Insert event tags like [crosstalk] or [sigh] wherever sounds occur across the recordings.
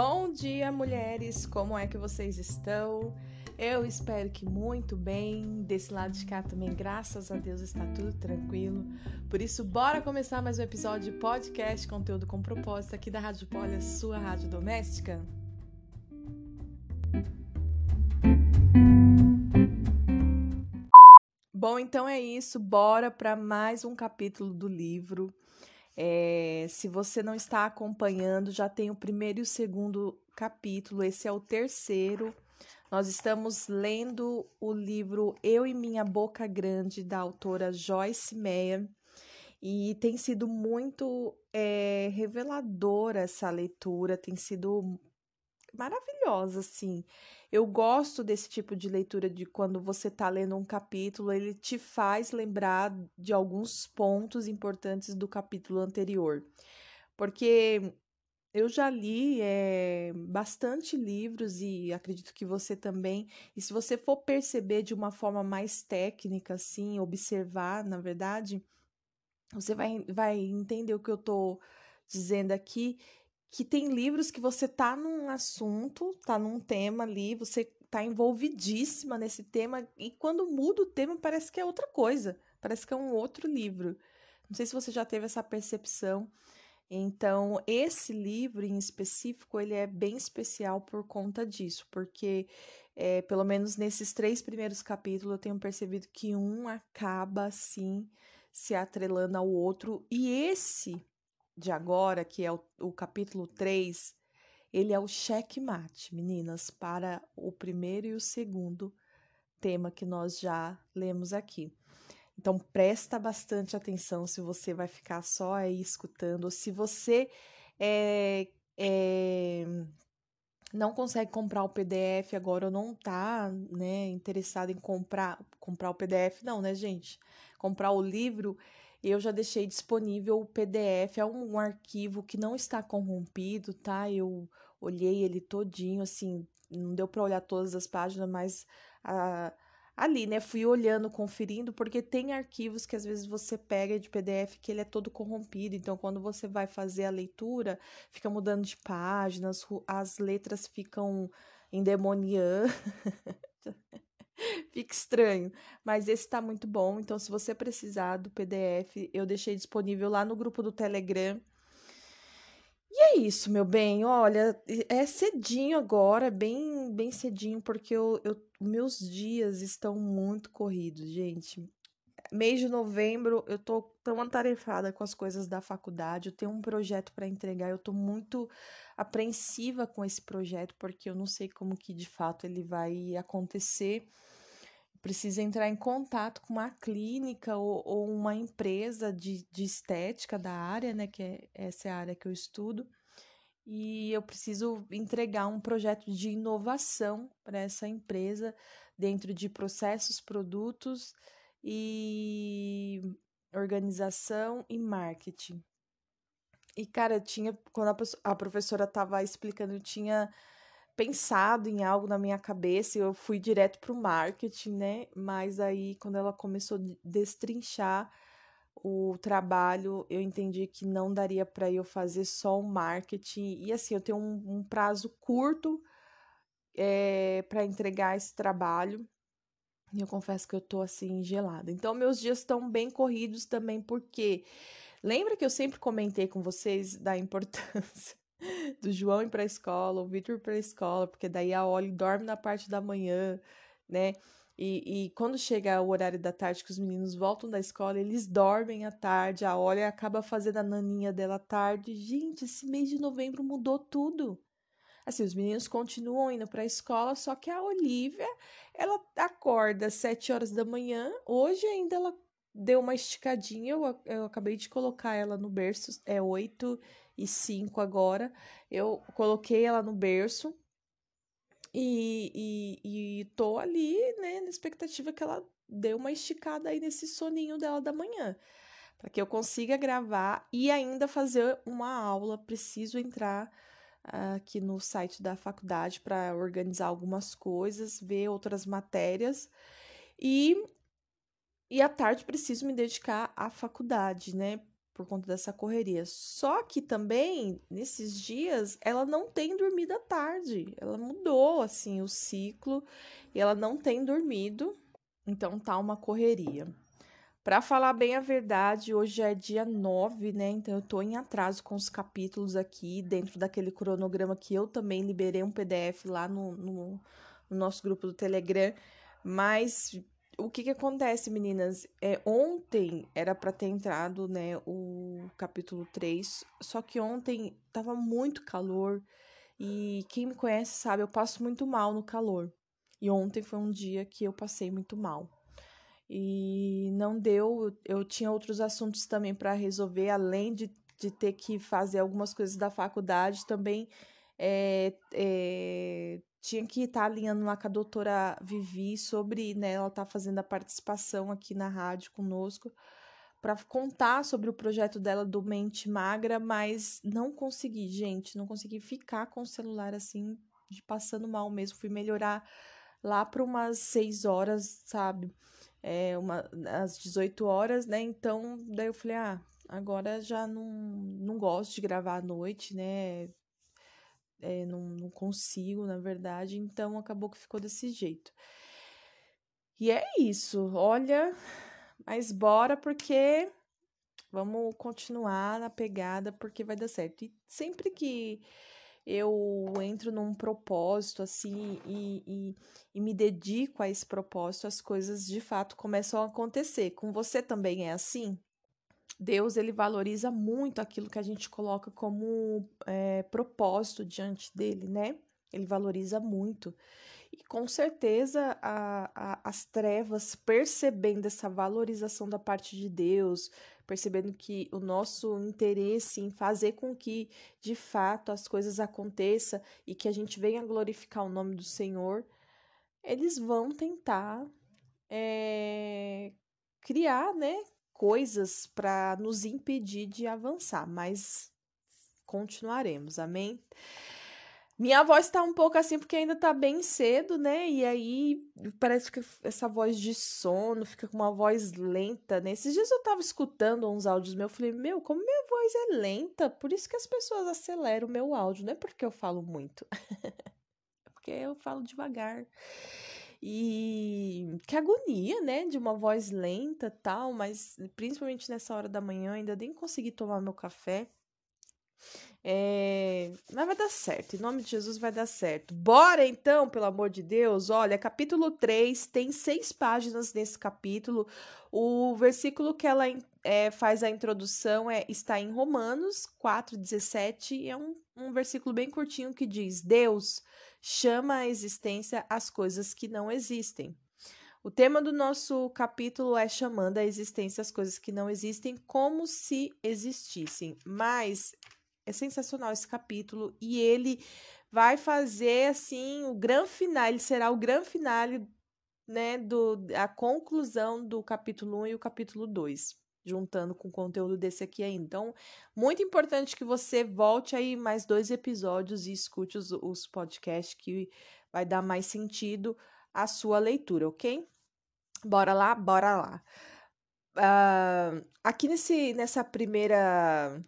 Bom dia, mulheres! Como é que vocês estão? Eu espero que muito bem. Desse lado de cá também, graças a Deus, está tudo tranquilo. Por isso, bora começar mais um episódio de podcast, conteúdo com propósito aqui da Rádio Poli, sua rádio doméstica. Bom, então é isso. Bora para mais um capítulo do livro. É, se você não está acompanhando, já tem o primeiro e o segundo capítulo, esse é o terceiro. Nós estamos lendo o livro Eu e Minha Boca Grande, da autora Joyce Meyer, e tem sido muito é, reveladora essa leitura, tem sido maravilhosa, assim. Eu gosto desse tipo de leitura de quando você está lendo um capítulo, ele te faz lembrar de alguns pontos importantes do capítulo anterior. Porque eu já li é, bastante livros e acredito que você também. E se você for perceber de uma forma mais técnica, assim, observar, na verdade, você vai, vai entender o que eu estou dizendo aqui que tem livros que você tá num assunto, tá num tema ali, você tá envolvidíssima nesse tema e quando muda o tema parece que é outra coisa, parece que é um outro livro. Não sei se você já teve essa percepção. Então, esse livro em específico, ele é bem especial por conta disso, porque é, pelo menos nesses três primeiros capítulos eu tenho percebido que um acaba assim se atrelando ao outro e esse de agora, que é o, o capítulo 3, ele é o checkmate, meninas, para o primeiro e o segundo tema que nós já lemos aqui. Então presta bastante atenção se você vai ficar só aí escutando, ou se você é, é, não consegue comprar o PDF agora ou não tá, né, interessado em comprar comprar o PDF, não, né, gente? Comprar o livro, eu já deixei disponível o PDF, é um, arquivo que não está corrompido, tá? Eu olhei ele todinho, assim, não deu para olhar todas as páginas, mas a, ali, né? Fui olhando, conferindo, porque tem arquivos que às vezes você pega de PDF que ele é todo corrompido. Então, quando você vai fazer a leitura, fica mudando de páginas, as letras ficam endemoniando. [laughs] [laughs] Fica estranho, mas esse tá muito bom. Então, se você precisar do PDF, eu deixei disponível lá no grupo do Telegram. E é isso, meu bem. Olha, é cedinho agora, bem, bem cedinho, porque eu, eu, meus dias estão muito corridos, gente. Mês de novembro, eu tô tão atarefada com as coisas da faculdade. Eu tenho um projeto para entregar. Eu tô muito apreensiva com esse projeto, porque eu não sei como que de fato ele vai acontecer precisa entrar em contato com uma clínica ou, ou uma empresa de, de, estética da área, né? Que é, essa é a área que eu estudo. E eu preciso entregar um projeto de inovação para essa empresa dentro de processos, produtos e organização e marketing. E, cara, tinha, quando a, a professora estava explicando, eu tinha pensado em algo na minha cabeça, eu fui direto para o marketing, né? Mas aí, quando ela começou a destrinchar o trabalho, eu entendi que não daria para eu fazer só o marketing. E assim, eu tenho um, um prazo curto é, para entregar esse trabalho. E eu confesso que eu tô assim gelada. Então, meus dias estão bem corridos também, porque lembra que eu sempre comentei com vocês da importância [laughs] do João ir para a escola, o Vitor ir para a escola, porque daí a Oli dorme na parte da manhã, né? E, e, quando chega o horário da tarde que os meninos voltam da escola, eles dormem à tarde, a Oli acaba fazendo a naninha dela à tarde. Gente, esse mês de novembro mudou tudo. Assim, os meninos continuam indo para a escola, só que a Olivia, ela acorda às sete horas da manhã. Hoje ainda ela deu uma esticadinha, eu, eu acabei de colocar ela no berço, é oito e cinco agora. Eu coloquei ela no berço e, e, e tô ali, né, na expectativa que ela dê uma esticada aí nesse soninho dela da manhã. Para que eu consiga gravar e ainda fazer uma aula. Preciso entrar aqui no site da faculdade para organizar algumas coisas, ver outras matérias. E, e à tarde preciso me dedicar à faculdade, né? por conta dessa correria. Só que também, nesses dias, ela não tem dormido à tarde. Ela mudou, assim, o ciclo e ela não tem dormido. Então tá uma correria. Para falar bem a verdade, hoje é dia 9, né? Então eu tô em atraso com os capítulos aqui, dentro daquele cronograma que eu também liberei um PDF lá no, no, no nosso grupo do Telegram. Mas o que que acontece, meninas? É, ontem era para ter entrado, né, o capítulo 3, só que ontem tava muito calor e quem me conhece sabe, eu passo muito mal no calor. E ontem foi um dia que eu passei muito mal e não deu. Eu tinha outros assuntos também para resolver, além de, de ter que fazer algumas coisas da faculdade, também é, é, tinha que estar alinhando lá com a doutora Vivi sobre, né, ela tá fazendo a participação aqui na rádio conosco para contar sobre o projeto dela do Mente Magra, mas não consegui, gente, não consegui ficar com o celular assim, de passando mal mesmo, fui melhorar lá para umas seis horas, sabe? É, uma, às 18 horas, né? Então, daí eu falei, ah, agora já não, não gosto de gravar à noite, né? É, não, não consigo, na verdade, então acabou que ficou desse jeito. E é isso, olha, mas bora porque vamos continuar na pegada porque vai dar certo. E sempre que eu entro num propósito assim e, e, e, me dedico a esse propósito, as coisas de fato começam a acontecer. Com você também é assim? Deus ele valoriza muito aquilo que a gente coloca como é, propósito diante dele, né? Ele valoriza muito. E com certeza a, a, as trevas, percebendo essa valorização da parte de Deus, percebendo que o nosso interesse em fazer com que de fato as coisas aconteçam e que a gente venha glorificar o nome do Senhor, eles vão tentar é, criar, né, coisas para nos impedir de avançar, mas continuaremos, amém? Minha voz tá um pouco assim porque ainda tá bem cedo, né? E aí parece que essa voz de sono fica com uma voz lenta, né? Esses dias eu tava escutando uns áudios meus, eu falei, meu, como minha voz é lenta, por isso que as pessoas aceleram o meu áudio, não é porque eu falo muito. [laughs] é porque eu falo devagar. E que agonia, né? De uma voz lenta tal, mas principalmente nessa hora da manhã, ainda nem consegui tomar meu café. É... Mas vai dar certo, em nome de Jesus vai dar certo. Bora então, pelo amor de Deus. Olha, capítulo 3 tem seis páginas nesse capítulo. O versículo que ela é, faz a introdução é, está em Romanos 4,17. É um, um versículo bem curtinho que diz: Deus chama à existência as coisas que não existem. O tema do nosso capítulo é chamando à existência as coisas que não existem como se existissem. Mas é sensacional esse capítulo e ele vai fazer assim o grande final, ele será o grande finale, né, do a conclusão do capítulo 1 e o capítulo 2, juntando com o conteúdo desse aqui ainda. Então, muito importante que você volte aí mais dois episódios e escute os, os podcasts que vai dar mais sentido à sua leitura, ok? Bora lá, bora lá. Uh, aqui nesse, nessa primeira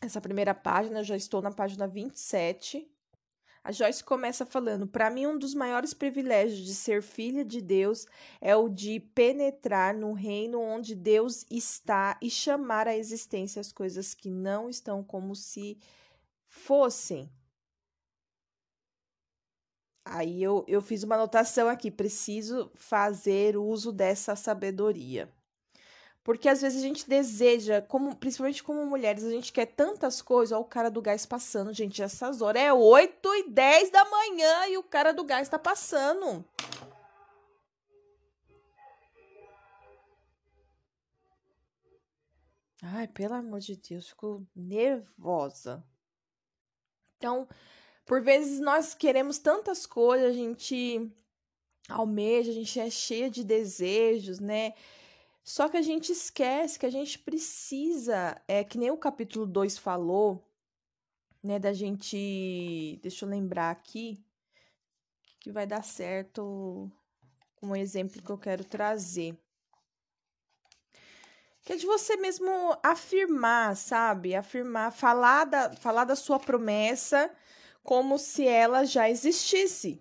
essa primeira página, já estou na página 27. A Joyce começa falando: Para mim, um dos maiores privilégios de ser filha de Deus é o de penetrar no reino onde Deus está e chamar à existência as coisas que não estão como se fossem. Aí eu, eu fiz uma anotação aqui: preciso fazer uso dessa sabedoria. Porque às vezes a gente deseja, como, principalmente como mulheres, a gente quer tantas coisas. Olha o cara do gás passando, gente, essas horas. É 8 e 10 da manhã e o cara do gás tá passando. Ai, pelo amor de Deus, fico nervosa. Então, por vezes nós queremos tantas coisas, a gente almeja, a gente é cheia de desejos, né? Só que a gente esquece que a gente precisa, é que nem o capítulo 2 falou, né, da gente, deixa eu lembrar aqui, que vai dar certo um exemplo que eu quero trazer. que é de você mesmo afirmar, sabe? Afirmar, falar da, falar da sua promessa como se ela já existisse.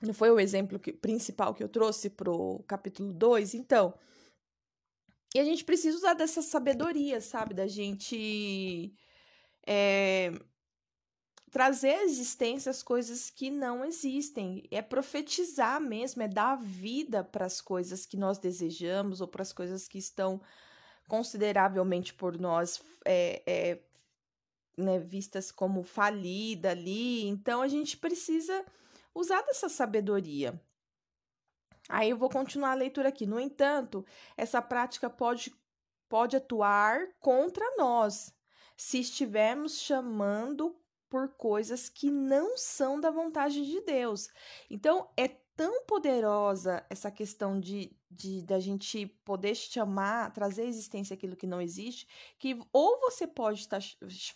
Não foi o exemplo que, principal que eu trouxe pro capítulo 2? Então, e a gente precisa usar dessa sabedoria, sabe? Da gente é, trazer à existência as coisas que não existem. É profetizar mesmo, é dar vida para as coisas que nós desejamos ou para as coisas que estão consideravelmente por nós é, é, né, vistas como falida ali. Então a gente precisa usar dessa sabedoria. Aí eu vou continuar a leitura aqui. No entanto, essa prática pode, pode atuar contra nós se estivermos chamando por coisas que não são da vontade de Deus. Então, é tão poderosa essa questão de, de da gente poder chamar, trazer à existência aquilo que não existe, que ou você pode tá,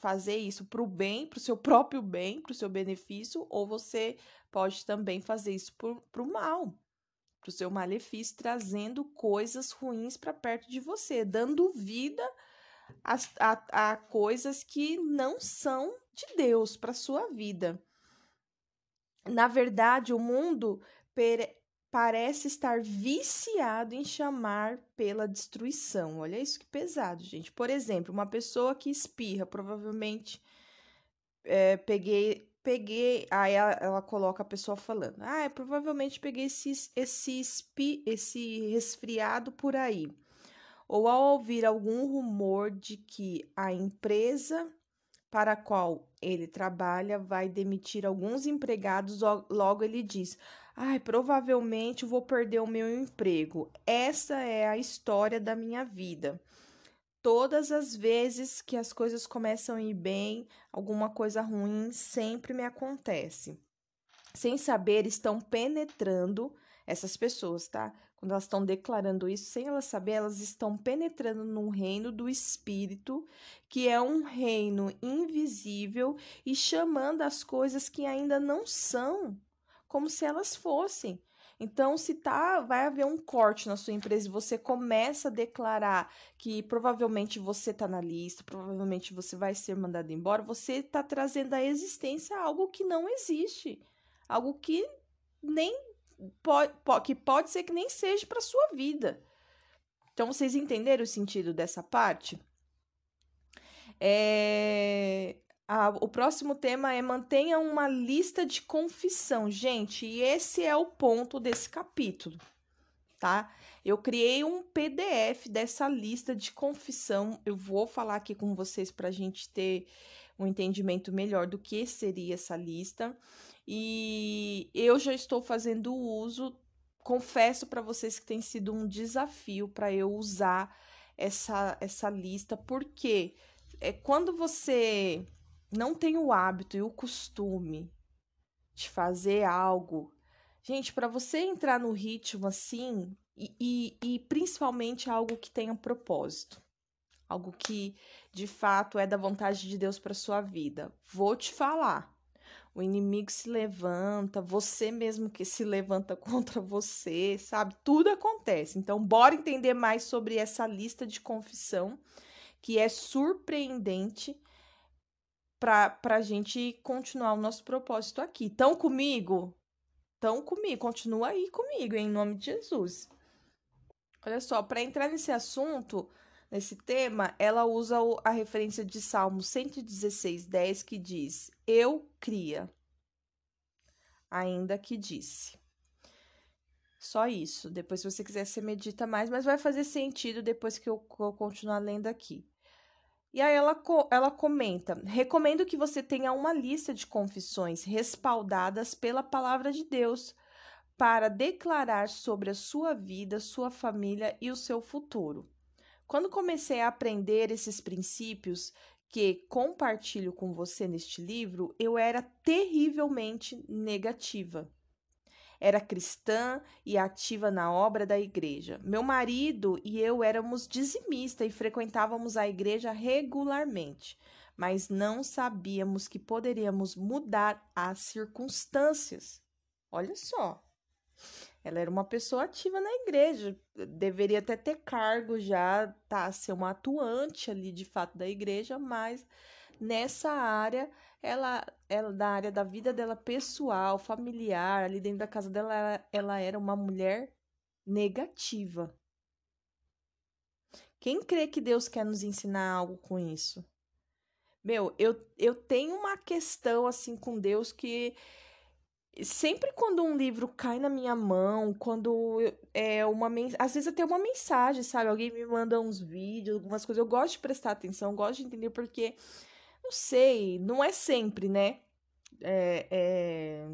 fazer isso para o bem, para o seu próprio bem, para o seu benefício, ou você pode também fazer isso para o mal, para o seu malefício, trazendo coisas ruins para perto de você, dando vida a, a, a coisas que não são de Deus para sua vida. Na verdade, o mundo parece estar viciado em chamar pela destruição. Olha isso que pesado, gente. Por exemplo, uma pessoa que espirra, provavelmente é, peguei, peguei, aí ela, ela, coloca a pessoa falando, ah, provavelmente peguei esse, esse, espi, esse resfriado por aí. Ou ao ouvir algum rumor de que a empresa para a qual ele trabalha vai demitir alguns empregados, logo ele diz: Ai, provavelmente vou perder o meu emprego. Essa é a história da minha vida. Todas as vezes que as coisas começam a ir bem, alguma coisa ruim sempre me acontece. Sem saber, estão penetrando essas pessoas, tá? Quando elas estão declarando isso, sem elas saber, elas estão penetrando num reino do espírito, que é um reino invisível e chamando as coisas que ainda não são como se elas fossem. Então, se tá, vai haver um corte na sua empresa e você começa a declarar que provavelmente você está na lista, provavelmente você vai ser mandado embora, você está trazendo à existência algo que não existe, algo que nem pode, que pode ser que nem seja para sua vida. Então, vocês entenderam o sentido dessa parte? É, o próximo tema é mantenha uma lista de confissão. Gente, e esse é o ponto desse capítulo, tá? Eu criei um PDF dessa lista de confissão. Eu vou falar aqui com vocês para a gente ter um entendimento melhor do que seria essa lista. E eu já estou fazendo uso. Confesso para vocês que tem sido um desafio para eu usar essa, essa lista, porque é quando você não tem o hábito e o costume de fazer algo, gente, para você entrar no ritmo assim, e, e, e principalmente algo que tenha propósito, algo que de fato é da vontade de Deus para sua vida, vou te falar. O inimigo se levanta, você mesmo que se levanta [laughs] contra você, sabe? Tudo acontece. Então, bora entender mais sobre essa lista de confissão que é surpreendente para a gente continuar o nosso propósito aqui. Estão comigo? Estão comigo, continua aí comigo, em nome de Jesus. Olha só, para entrar nesse assunto, nesse tema, ela usa a referência de Salmo 116, 10, que diz: Eu cria, ainda que disse. Só isso. Depois, se você quiser, você medita mais, mas vai fazer sentido depois que eu, eu continuar lendo aqui. E aí ela, ela comenta: recomendo que você tenha uma lista de confissões respaldadas pela palavra de Deus para declarar sobre a sua vida, sua família e o seu futuro. Quando comecei a aprender esses princípios que compartilho com você neste livro, eu era terrivelmente negativa. Era cristã e ativa na obra da igreja. Meu marido e eu éramos dizimistas e frequentávamos a igreja regularmente, mas não sabíamos que poderíamos mudar as circunstâncias. Olha só. Ela era uma pessoa ativa na igreja, deveria até ter cargo já, tá, ser uma atuante ali de fato da igreja, mas nessa área, ela, ela da área da vida dela pessoal, familiar, ali dentro da casa dela, ela, ela era uma mulher negativa. Quem crê que Deus quer nos ensinar algo com isso? Meu, eu, eu tenho uma questão assim com Deus que sempre quando um livro cai na minha mão, quando é uma às vezes até uma mensagem, sabe? Alguém me manda uns vídeos, algumas coisas, eu gosto de prestar atenção, gosto de entender porque não sei, não é sempre, né? É, é...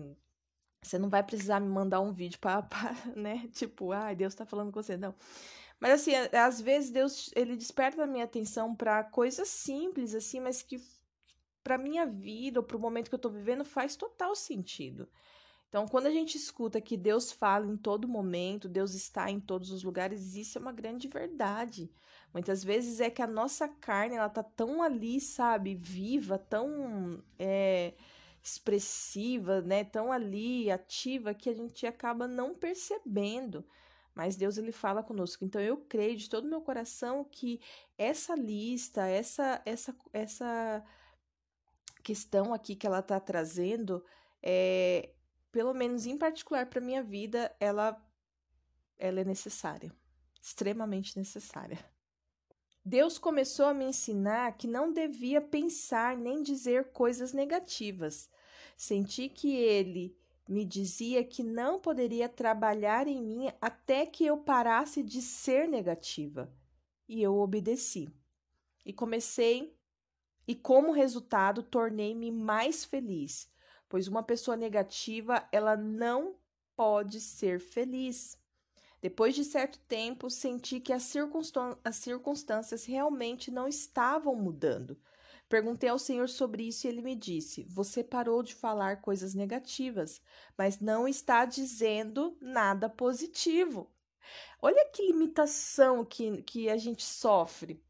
Você não vai precisar me mandar um vídeo para, [laughs] né? Tipo, ai, Deus tá falando com você, não. Mas assim, às vezes Deus ele desperta a minha atenção para coisas simples assim, mas que para minha vida ou para o momento que eu tô vivendo faz total sentido. Então, quando a gente escuta que Deus fala em todo momento, Deus está em todos os lugares, isso é uma grande verdade. Muitas vezes é que a nossa carne, ela tá tão ali, sabe, viva, tão é, expressiva, né, tão ali, ativa, que a gente acaba não percebendo. Mas Deus, ele fala conosco. Então, eu creio de todo o meu coração que essa lista, essa, essa, essa questão aqui que ela tá trazendo, é, pelo menos em particular para minha vida, ela ela é necessária, extremamente necessária. Deus começou a me ensinar que não devia pensar nem dizer coisas negativas. Senti que ele me dizia que não poderia trabalhar em mim até que eu parasse de ser negativa. E eu obedeci. E comecei, e como resultado, tornei-me mais feliz pois uma pessoa negativa, ela não pode ser feliz. Depois de certo tempo, senti que as, as circunstâncias realmente não estavam mudando. Perguntei ao Senhor sobre isso e ele me disse: Você parou de falar coisas negativas, mas não está dizendo nada positivo. Olha que limitação que, que a gente sofre.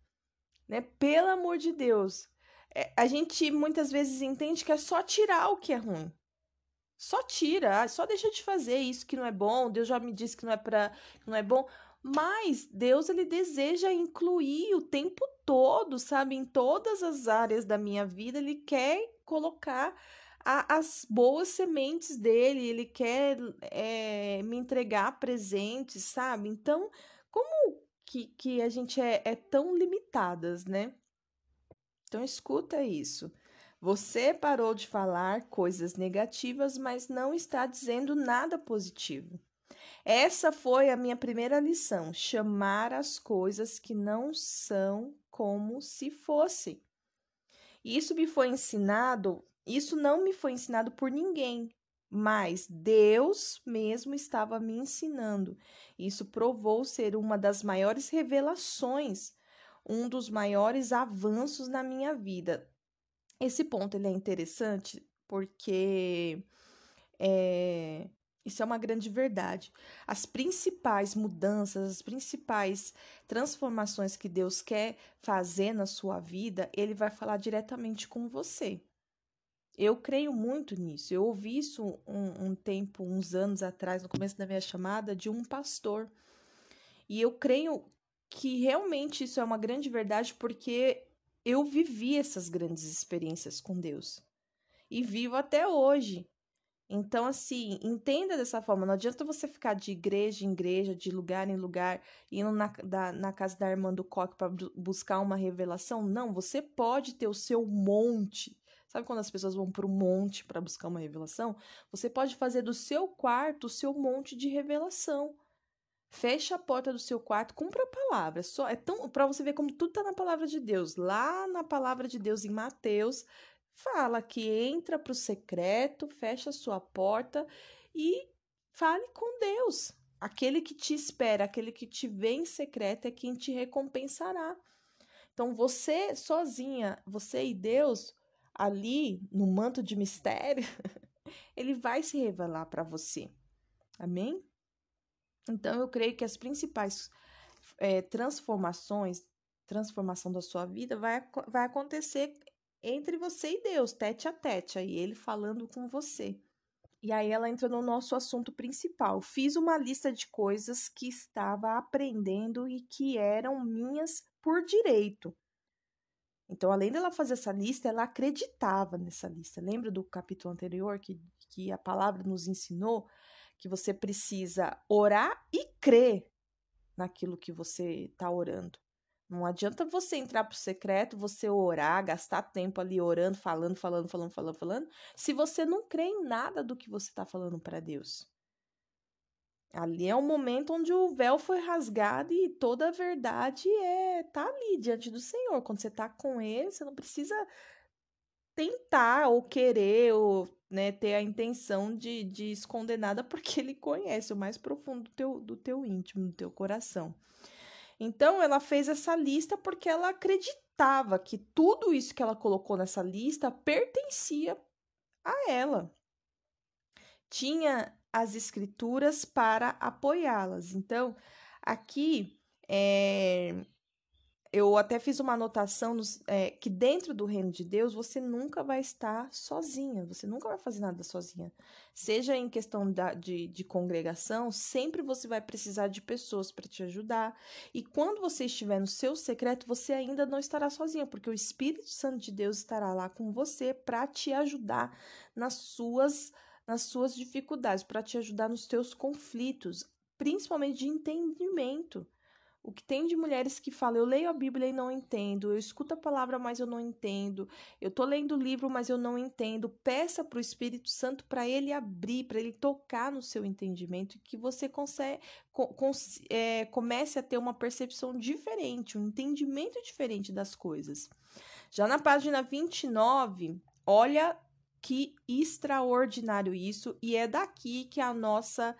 Né? Pelo amor de Deus, é, a gente muitas vezes entende que é só tirar o que é ruim. Só tira, só deixa de fazer isso que não é bom. Deus já me disse que não é para, não é bom. Mas Deus ele deseja incluir o tempo todo, sabe, em todas as áreas da minha vida. Ele quer colocar a, as boas sementes dele. Ele quer é, me entregar presentes, sabe? Então, como que, que a gente é, é tão limitadas, né? Então escuta isso. Você parou de falar coisas negativas, mas não está dizendo nada positivo. Essa foi a minha primeira lição: chamar as coisas que não são como se fossem. Isso me foi ensinado, isso não me foi ensinado por ninguém, mas Deus mesmo estava me ensinando. Isso provou ser uma das maiores revelações um dos maiores avanços na minha vida. Esse ponto ele é interessante porque é, isso é uma grande verdade. As principais mudanças, as principais transformações que Deus quer fazer na sua vida, Ele vai falar diretamente com você. Eu creio muito nisso. Eu ouvi isso um, um tempo, uns anos atrás, no começo da minha chamada, de um pastor. E eu creio que realmente isso é uma grande verdade porque eu vivi essas grandes experiências com Deus e vivo até hoje. Então, assim, entenda dessa forma. Não adianta você ficar de igreja em igreja, de lugar em lugar, indo na, da, na casa da irmã do Coque para buscar uma revelação. Não, você pode ter o seu monte. Sabe quando as pessoas vão para o monte para buscar uma revelação? Você pode fazer do seu quarto o seu monte de revelação. Fecha a porta do seu quarto, cumpra a palavra. Só é tão para você ver como tudo está na palavra de Deus. Lá na palavra de Deus em Mateus, fala que entra para o secreto, fecha a sua porta e fale com Deus. Aquele que te espera, aquele que te vê em secreto é quem te recompensará. Então você sozinha, você e Deus ali no manto de mistério, [laughs] ele vai se revelar para você. Amém? Então, eu creio que as principais é, transformações, transformação da sua vida vai, vai acontecer entre você e Deus, tete a tete, aí ele falando com você. E aí ela entra no nosso assunto principal. Fiz uma lista de coisas que estava aprendendo e que eram minhas por direito. Então, além dela fazer essa lista, ela acreditava nessa lista. Lembra do capítulo anterior que, que a palavra nos ensinou que você precisa orar e crer naquilo que você está orando. Não adianta você entrar pro secreto, você orar, gastar tempo ali orando, falando, falando, falando, falando, falando, se você não crê em nada do que você está falando para Deus. Ali é o momento onde o véu foi rasgado e toda a verdade é tá ali diante do Senhor. Quando você tá com ele, você não precisa tentar ou querer ou né, ter a intenção de, de esconder nada, [laughs] porque ele conhece o mais profundo do teu, do teu íntimo, do teu coração. Então, ela fez essa lista porque ela acreditava que tudo isso que ela colocou nessa lista pertencia a ela. Tinha as escrituras para apoiá-las. Então, aqui é, eu até fiz uma anotação nos, é, que dentro do reino de Deus você nunca vai estar sozinha, você nunca vai fazer nada sozinha. Seja em questão da, de, de congregação, sempre você vai precisar de pessoas para te ajudar. E quando você estiver no seu secreto, você ainda não estará sozinha, porque o Espírito Santo de Deus estará lá com você para te ajudar nas suas nas suas dificuldades, para te ajudar nos teus conflitos, principalmente de entendimento. O que tem de mulheres que falam, eu leio a Bíblia e não entendo, eu escuto a palavra, mas eu não entendo, eu tô lendo o livro, mas eu não entendo. Peça para o Espírito Santo para ele abrir, para ele tocar no seu entendimento e que você consegue, é, comece a ter uma percepção diferente, um entendimento diferente das coisas. Já na página 29, olha que extraordinário isso, e é daqui que a nossa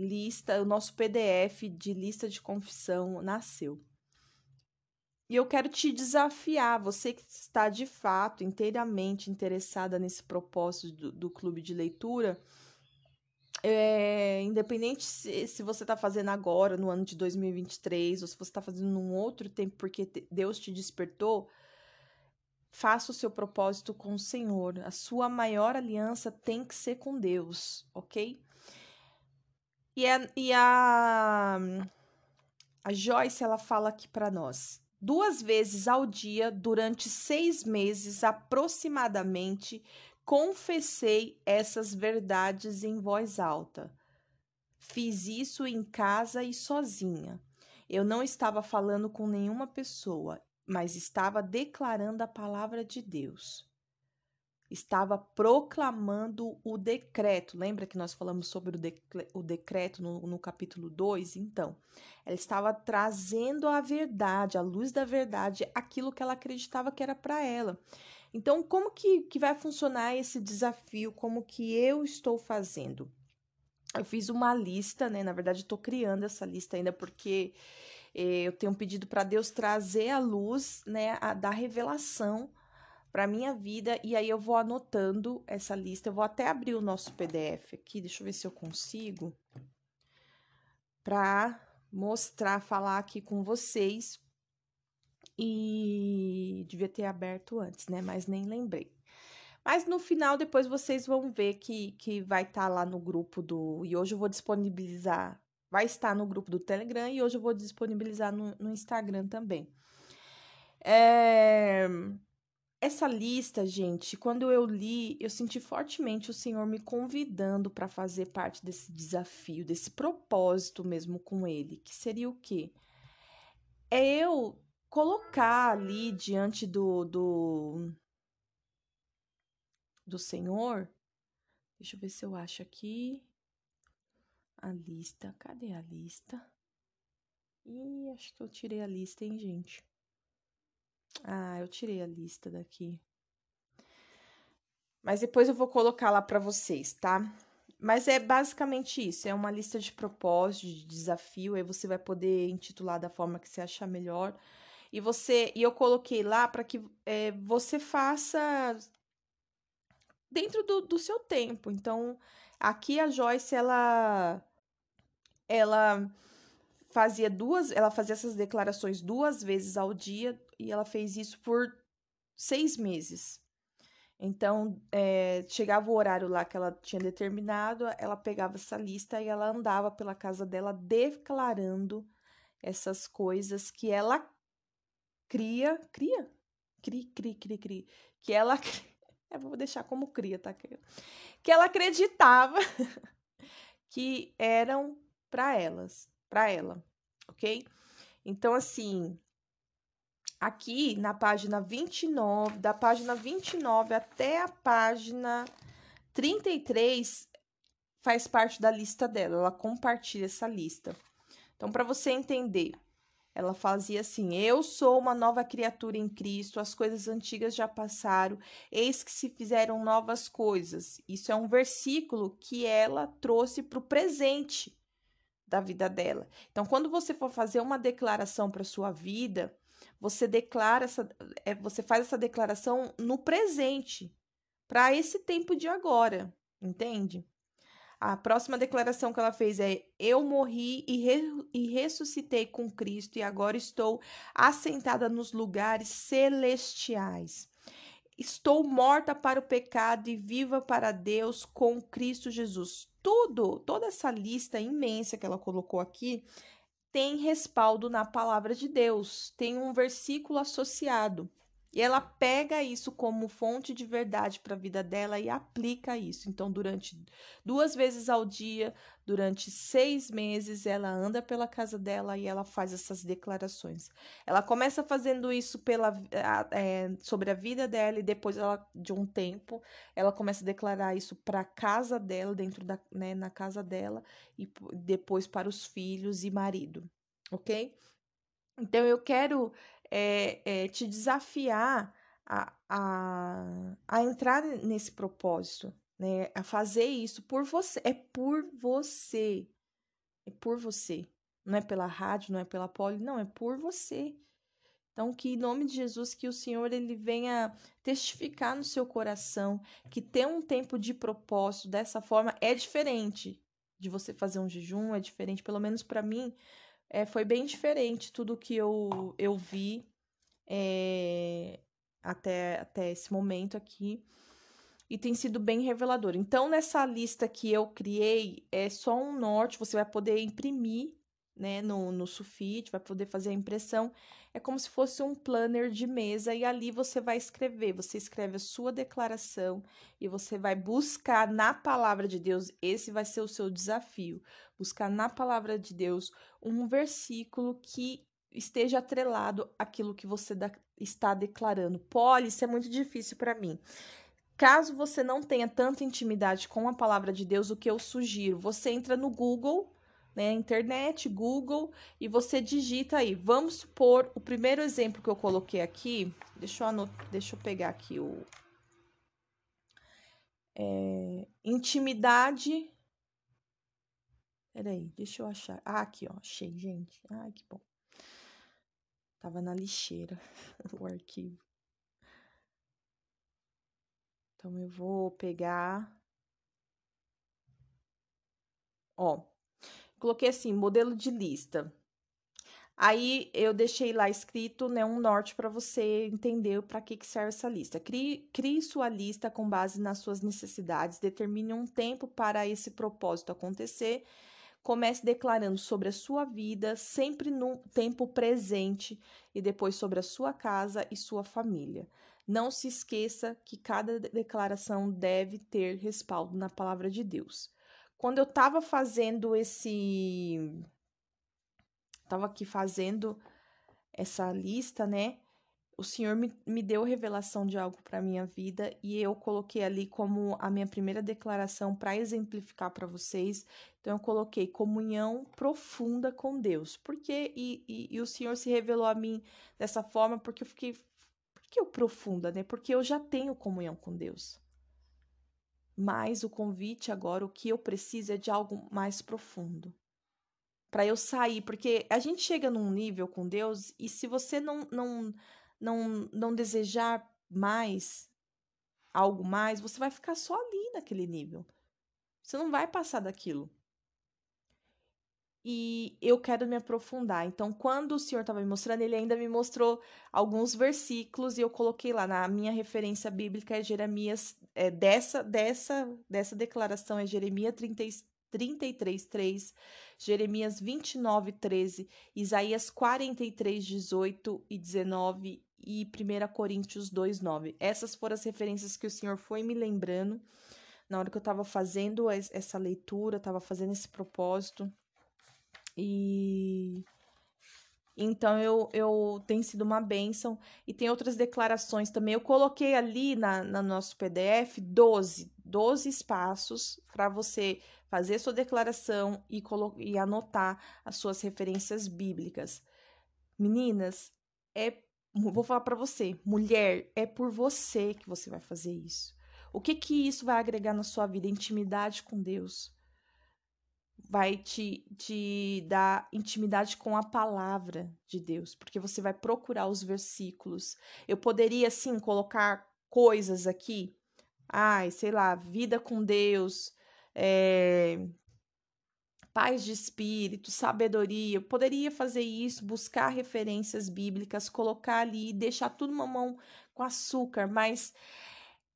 lista, o nosso PDF de lista de confissão nasceu. E eu quero te desafiar, você que está de fato inteiramente interessada nesse propósito do, do clube de leitura, é, independente se, se você está fazendo agora, no ano de 2023, ou se você está fazendo num outro tempo porque Deus te despertou, Faça o seu propósito com o Senhor. A sua maior aliança tem que ser com Deus, ok? E a, e a, a Joyce, ela fala aqui para nós. Duas vezes ao dia, durante seis meses aproximadamente, confessei essas verdades em voz alta. Fiz isso em casa e sozinha. Eu não estava falando com nenhuma pessoa, mas estava declarando a palavra de Deus. Estava proclamando o decreto. Lembra que nós falamos sobre o, o decreto no, no capítulo 2? Então, ela estava trazendo a verdade, a luz da verdade, aquilo que ela acreditava que era para ela. Então, como que, que vai funcionar esse desafio? Como que eu estou fazendo? Eu fiz uma lista, né? Na verdade, estou criando essa lista ainda porque eh, eu tenho pedido para Deus trazer a luz, né, a, da revelação para minha vida e aí eu vou anotando essa lista. Eu vou até abrir o nosso PDF aqui, deixa eu ver se eu consigo para mostrar, falar aqui com vocês. E devia ter aberto antes, né? Mas nem lembrei. Mas no final, depois vocês vão ver que, que vai estar tá lá no grupo do. E hoje eu vou disponibilizar vai estar no grupo do Telegram e hoje eu vou disponibilizar no, no Instagram também. É... Essa lista, gente, quando eu li, eu senti fortemente o Senhor me convidando para fazer parte desse desafio, desse propósito mesmo com Ele, que seria o quê? É eu colocar ali diante do, do, do Senhor. Deixa eu ver se eu acho aqui a lista. Cadê a lista? Ih, acho que eu tirei a lista, hein, gente? Ah, eu tirei a lista daqui. Mas depois eu vou colocar lá para vocês, tá? Mas é basicamente isso, é uma lista de propósitos, de desafio, aí você vai poder intitular da forma que você achar melhor. E você, e eu coloquei lá para que é, você faça dentro do, do seu tempo. Então, aqui a Joyce ela ela fazia duas, ela fazia essas declarações duas vezes ao dia e ela fez isso por seis meses. Então, é, chegava o horário lá que ela tinha determinado, ela pegava essa lista e ela andava pela casa dela declarando essas coisas que ela cria, cria, cri, cri, cri, cri, que ela, eu [laughs] vou deixar como cria, tá? Que ela acreditava [laughs] que eram para elas, para ela, ok? Então, assim, aqui na página 29, da página 29 até a página 33, faz parte da lista dela, ela compartilha essa lista. Então, para você entender, ela fazia assim: Eu sou uma nova criatura em Cristo, as coisas antigas já passaram, eis que se fizeram novas coisas. Isso é um versículo que ela trouxe para o presente da vida dela. Então, quando você for fazer uma declaração para sua vida, você declara essa, é, você faz essa declaração no presente, para esse tempo de agora, entende? A próxima declaração que ela fez é: Eu morri e, re, e ressuscitei com Cristo e agora estou assentada nos lugares celestiais. Estou morta para o pecado e viva para Deus com Cristo Jesus. Tudo, toda essa lista imensa que ela colocou aqui tem respaldo na palavra de Deus, tem um versículo associado. E ela pega isso como fonte de verdade para a vida dela e aplica isso. Então, durante duas vezes ao dia, durante seis meses, ela anda pela casa dela e ela faz essas declarações. Ela começa fazendo isso pela, é, sobre a vida dela e depois, ela, de um tempo, ela começa a declarar isso para a casa dela, dentro da, né, na casa dela, e depois para os filhos e marido, ok? Então, eu quero é, é, te desafiar a, a, a entrar nesse propósito, né? A fazer isso por você. É por você. É por você. Não é pela rádio, não é pela poli, não, é por você. Então, que em nome de Jesus, que o Senhor ele venha testificar no seu coração que ter um tempo de propósito dessa forma é diferente de você fazer um jejum, é diferente, pelo menos para mim, é, foi bem diferente tudo que eu, eu vi é, até, até esse momento aqui. E tem sido bem revelador. Então, nessa lista que eu criei, é só um norte, você vai poder imprimir né, no, no sulfite, vai poder fazer a impressão. É como se fosse um planner de mesa e ali você vai escrever. Você escreve a sua declaração e você vai buscar na palavra de Deus. Esse vai ser o seu desafio. Buscar na palavra de Deus um versículo que esteja atrelado àquilo que você está declarando. Poli, isso é muito difícil para mim. Caso você não tenha tanta intimidade com a palavra de Deus, o que eu sugiro? Você entra no Google, né, internet, Google, e você digita aí. Vamos supor, o primeiro exemplo que eu coloquei aqui, deixa eu, anotar, deixa eu pegar aqui o. É, intimidade. Peraí, deixa eu achar. Ah, aqui, ó, achei, gente. Ai, que bom. Tava na lixeira [laughs] o arquivo. Então eu vou pegar. Ó, coloquei assim, modelo de lista. Aí eu deixei lá escrito, né, um norte para você entender para que, que serve essa lista. Crie, crie sua lista com base nas suas necessidades, determine um tempo para esse propósito acontecer Comece declarando sobre a sua vida, sempre no tempo presente, e depois sobre a sua casa e sua família. Não se esqueça que cada declaração deve ter respaldo na palavra de Deus. Quando eu estava fazendo esse. Estava aqui fazendo essa lista, né? o Senhor me, me deu revelação de algo para minha vida e eu coloquei ali como a minha primeira declaração para exemplificar para vocês. Então, eu coloquei comunhão profunda com Deus. Porque e, e, e, o Senhor se revelou a mim dessa forma porque eu fiquei. Que eu profunda, né? Porque eu já tenho comunhão com Deus. Mas o convite agora, o que eu preciso é de algo mais profundo para eu sair, porque a gente chega num nível com Deus e se você não não não, não desejar mais, algo mais, você vai ficar só ali naquele nível. Você não vai passar daquilo. E eu quero me aprofundar. Então, quando o Senhor estava me mostrando, ele ainda me mostrou alguns versículos e eu coloquei lá na minha referência bíblica é Jeremias é, dessa dessa dessa declaração é Jeremias 30, 33, 3, Jeremias 29, 13, Isaías 43, 18 e 19 e 1 Coríntios 2, 9. Essas foram as referências que o Senhor foi me lembrando na hora que eu estava fazendo essa leitura, estava fazendo esse propósito. E então eu, eu tem sido uma bênção. E tem outras declarações também. Eu coloquei ali na, na nosso PDF 12, 12 espaços para você fazer sua declaração e, e anotar as suas referências bíblicas. Meninas, é vou falar para você, mulher, é por você que você vai fazer isso. O que que isso vai agregar na sua vida? Intimidade com Deus vai te, te dar intimidade com a palavra de Deus, porque você vai procurar os versículos. Eu poderia, sim, colocar coisas aqui, ai, sei lá, vida com Deus, é, paz de espírito, sabedoria. Eu poderia fazer isso, buscar referências bíblicas, colocar ali, deixar tudo mamão com açúcar, mas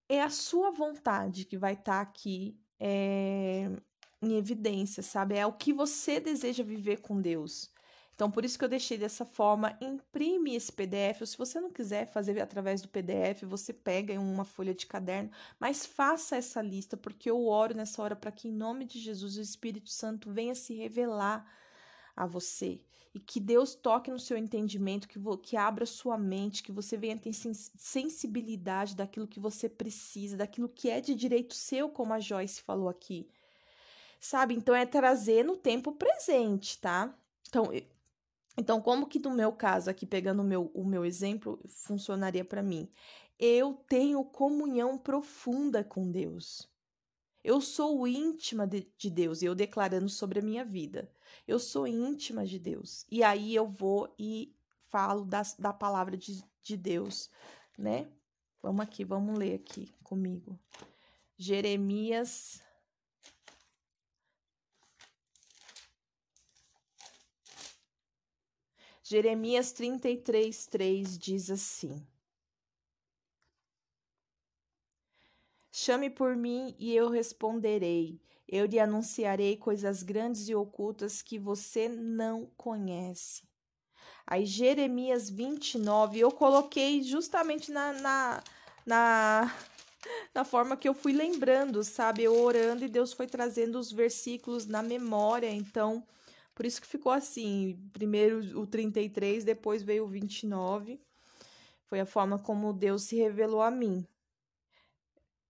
é a sua vontade que vai estar tá aqui. É, em evidência, sabe? É o que você deseja viver com Deus. Então, por isso que eu deixei dessa forma. Imprime esse PDF. Ou se você não quiser fazer através do PDF, você pega em uma folha de caderno, mas faça essa lista, porque eu oro nessa hora para que, em nome de Jesus, o Espírito Santo venha se revelar a você. E que Deus toque no seu entendimento, que, que abra sua mente, que você venha ter sensibilidade daquilo que você precisa, daquilo que é de direito seu, como a Joyce falou aqui sabe? Então é trazer no tempo presente, tá? Então, então como que no meu caso aqui pegando o meu, o meu exemplo funcionaria para mim? Eu tenho comunhão profunda com Deus. Eu sou íntima de, de Deus, eu declarando sobre a minha vida. Eu sou íntima de Deus. E aí eu vou e falo da, da palavra de, de Deus, né? Vamos aqui, vamos ler aqui comigo. Jeremias Jeremias 33, 3 diz assim: Chame por mim e eu responderei. Eu lhe anunciarei coisas grandes e ocultas que você não conhece. Aí, Jeremias 29, eu coloquei justamente na, na, na, na forma que eu fui lembrando, sabe? Eu orando e Deus foi trazendo os versículos na memória. Então, por isso que ficou assim, primeiro o 33, depois veio o 29. Foi a forma como Deus se revelou a mim.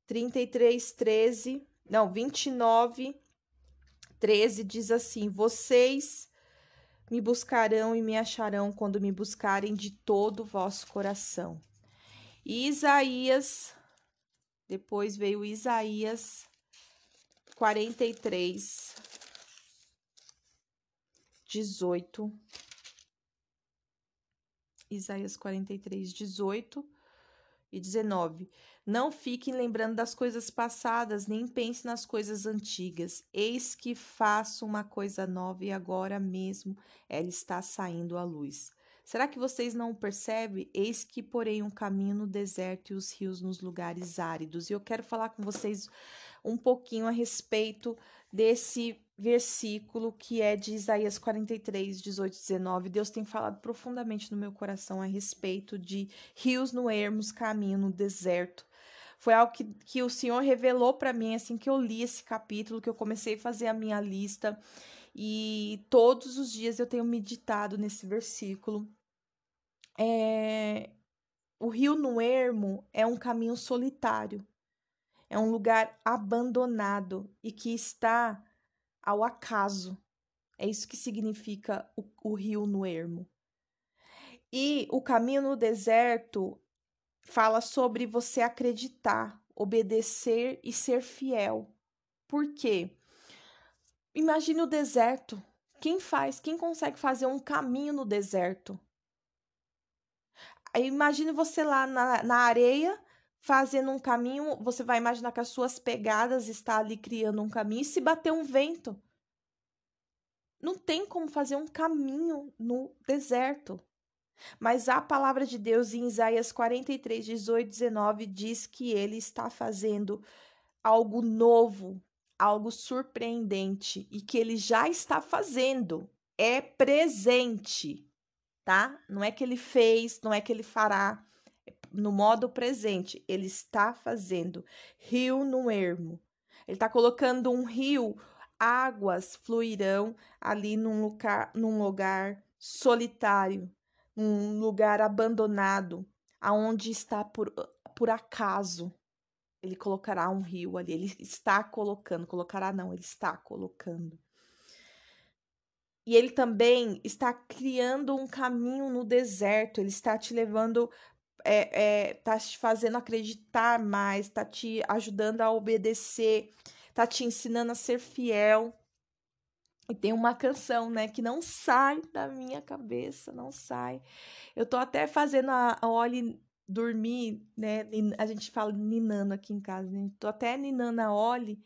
33, 13, não, 29, 13 diz assim: Vocês me buscarão e me acharão quando me buscarem de todo o vosso coração. E Isaías, depois veio Isaías 43, 18. Isaías 43, 18 e 19. Não fiquem lembrando das coisas passadas, nem pense nas coisas antigas. Eis que faço uma coisa nova e agora mesmo ela está saindo à luz. Será que vocês não percebem? Eis que porém um caminho no deserto e os rios nos lugares áridos. E eu quero falar com vocês um pouquinho a respeito desse versículo que é de Isaías 43, 18 e 19. Deus tem falado profundamente no meu coração a respeito de rios no ermos, caminho no deserto. Foi algo que, que o Senhor revelou para mim assim que eu li esse capítulo, que eu comecei a fazer a minha lista. E todos os dias eu tenho meditado nesse versículo. É, o rio no ermo é um caminho solitário, é um lugar abandonado e que está ao acaso. É isso que significa o, o rio no ermo. E o caminho no deserto fala sobre você acreditar, obedecer e ser fiel. Por quê? Imagine o deserto. Quem faz? Quem consegue fazer um caminho no deserto? Imagine você lá na, na areia fazendo um caminho, você vai imaginar que as suas pegadas estão ali criando um caminho e se bater um vento. não tem como fazer um caminho no deserto. Mas a palavra de Deus em Isaías 43, 18, 19 diz que ele está fazendo algo novo, algo surpreendente e que ele já está fazendo. É presente, tá? Não é que ele fez, não é que ele fará. No modo presente, ele está fazendo. Rio no ermo. Ele está colocando um rio, águas fluirão ali num lugar, num lugar solitário, um lugar abandonado, aonde está por, por acaso. Ele colocará um rio ali, ele está colocando, colocará não, ele está colocando. E ele também está criando um caminho no deserto, ele está te levando, é, é, tá te fazendo acreditar mais, está te ajudando a obedecer, está te ensinando a ser fiel. E tem uma canção, né, que não sai da minha cabeça, não sai. Eu tô até fazendo a, a Oli dormir, né? A gente fala ninando aqui em casa, né? Tô até ninando a Oli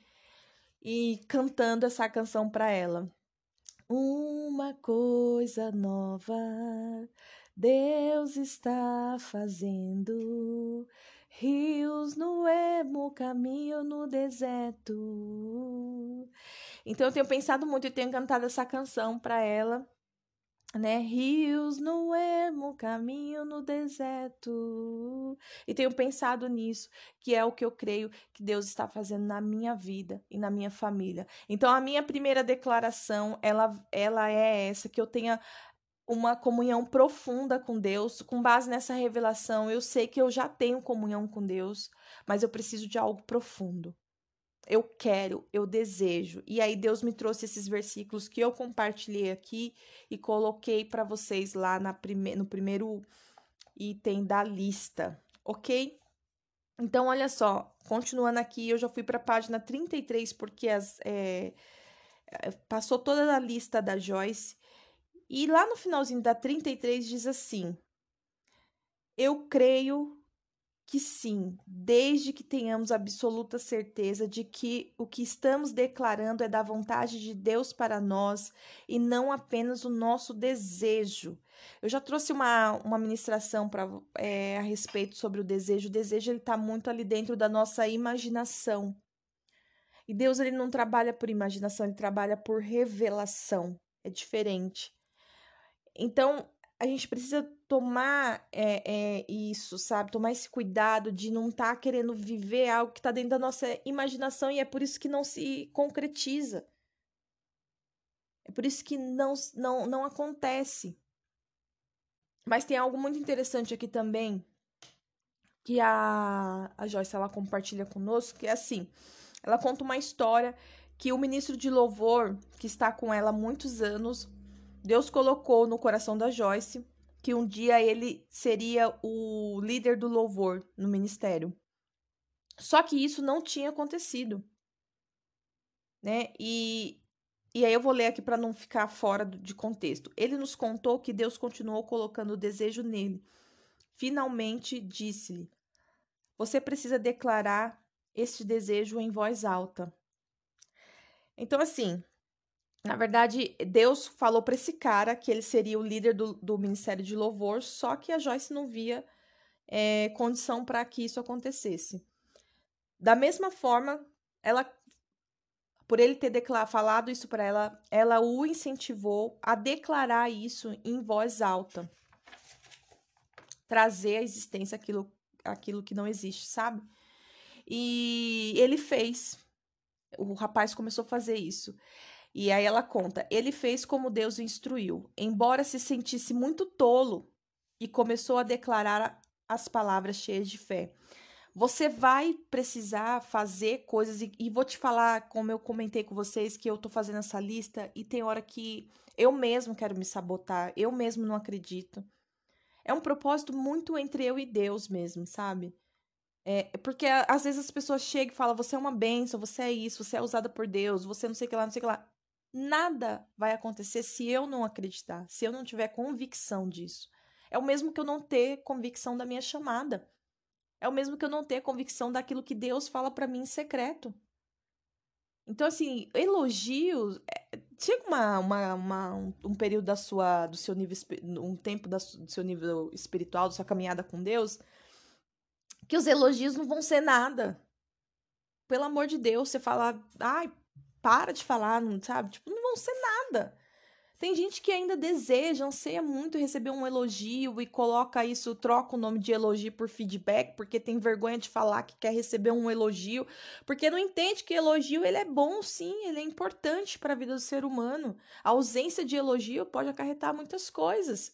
e cantando essa canção para ela. Uma coisa nova Deus está fazendo. Rios no emo, caminho no deserto. Então eu tenho pensado muito e tenho cantado essa canção para ela, né? Rios no ermo, caminho no deserto. E tenho pensado nisso, que é o que eu creio que Deus está fazendo na minha vida e na minha família. Então a minha primeira declaração, ela ela é essa que eu tenha uma comunhão profunda com Deus, com base nessa revelação. Eu sei que eu já tenho comunhão com Deus, mas eu preciso de algo profundo eu quero, eu desejo. E aí Deus me trouxe esses versículos que eu compartilhei aqui e coloquei para vocês lá na prime no primeiro item da lista, ok? Então, olha só, continuando aqui, eu já fui para a página 33, porque as, é, passou toda a lista da Joyce. E lá no finalzinho da 33 diz assim: Eu creio que sim, desde que tenhamos absoluta certeza de que o que estamos declarando é da vontade de Deus para nós e não apenas o nosso desejo. Eu já trouxe uma, uma ministração pra, é, a respeito sobre o desejo. O desejo está muito ali dentro da nossa imaginação. E Deus ele não trabalha por imaginação, ele trabalha por revelação. É diferente. Então, a gente precisa tomar é, é, isso, sabe? Tomar esse cuidado de não estar tá querendo viver algo que está dentro da nossa imaginação e é por isso que não se concretiza. É por isso que não, não, não acontece. Mas tem algo muito interessante aqui também que a, a Joyce ela compartilha conosco, que é assim. Ela conta uma história que o ministro de louvor, que está com ela há muitos anos, Deus colocou no coração da Joyce que um dia ele seria o líder do louvor no ministério. Só que isso não tinha acontecido. Né? E, e aí eu vou ler aqui para não ficar fora de contexto. Ele nos contou que Deus continuou colocando o desejo nele. Finalmente disse-lhe: Você precisa declarar este desejo em voz alta. Então, assim, na verdade, Deus falou para esse cara que ele seria o líder do, do ministério de louvor, só que a Joyce não via é, condição para que isso acontecesse. Da mesma forma, ela, por ele ter falado isso para ela, ela o incentivou a declarar isso em voz alta, trazer à existência aquilo, aquilo que não existe, sabe? E ele fez. O rapaz começou a fazer isso. E aí ela conta: ele fez como Deus o instruiu, embora se sentisse muito tolo, e começou a declarar as palavras cheias de fé. Você vai precisar fazer coisas, e, e, vou te falar, como eu comentei com vocês, que eu tô fazendo essa lista, e tem hora que eu mesmo quero me sabotar, eu mesmo não acredito. É um propósito muito entre eu e Deus mesmo, sabe? É, porque às vezes as pessoas chegam e falam, você é uma benção, você é isso, você é usada por Deus, você não sei o que lá, não sei o que lá nada vai acontecer se eu não acreditar, se eu não tiver convicção disso. É o mesmo que eu não ter convicção da minha chamada. É o mesmo que eu não ter convicção daquilo que Deus fala para mim em secreto. Então, assim, elogios, é, chega uma, uma, uma um, um, período da sua, do seu nível, um tempo da, do seu nível espiritual, da sua caminhada com Deus, que os elogios não vão ser nada. Pelo amor de Deus, você fala, ai, para de falar, não sabe? Tipo, não vão ser nada. Tem gente que ainda deseja, anseia muito receber um elogio e coloca isso, troca o nome de elogio por feedback, porque tem vergonha de falar que quer receber um elogio, porque não entende que elogio ele é bom sim, ele é importante para a vida do ser humano. A ausência de elogio pode acarretar muitas coisas.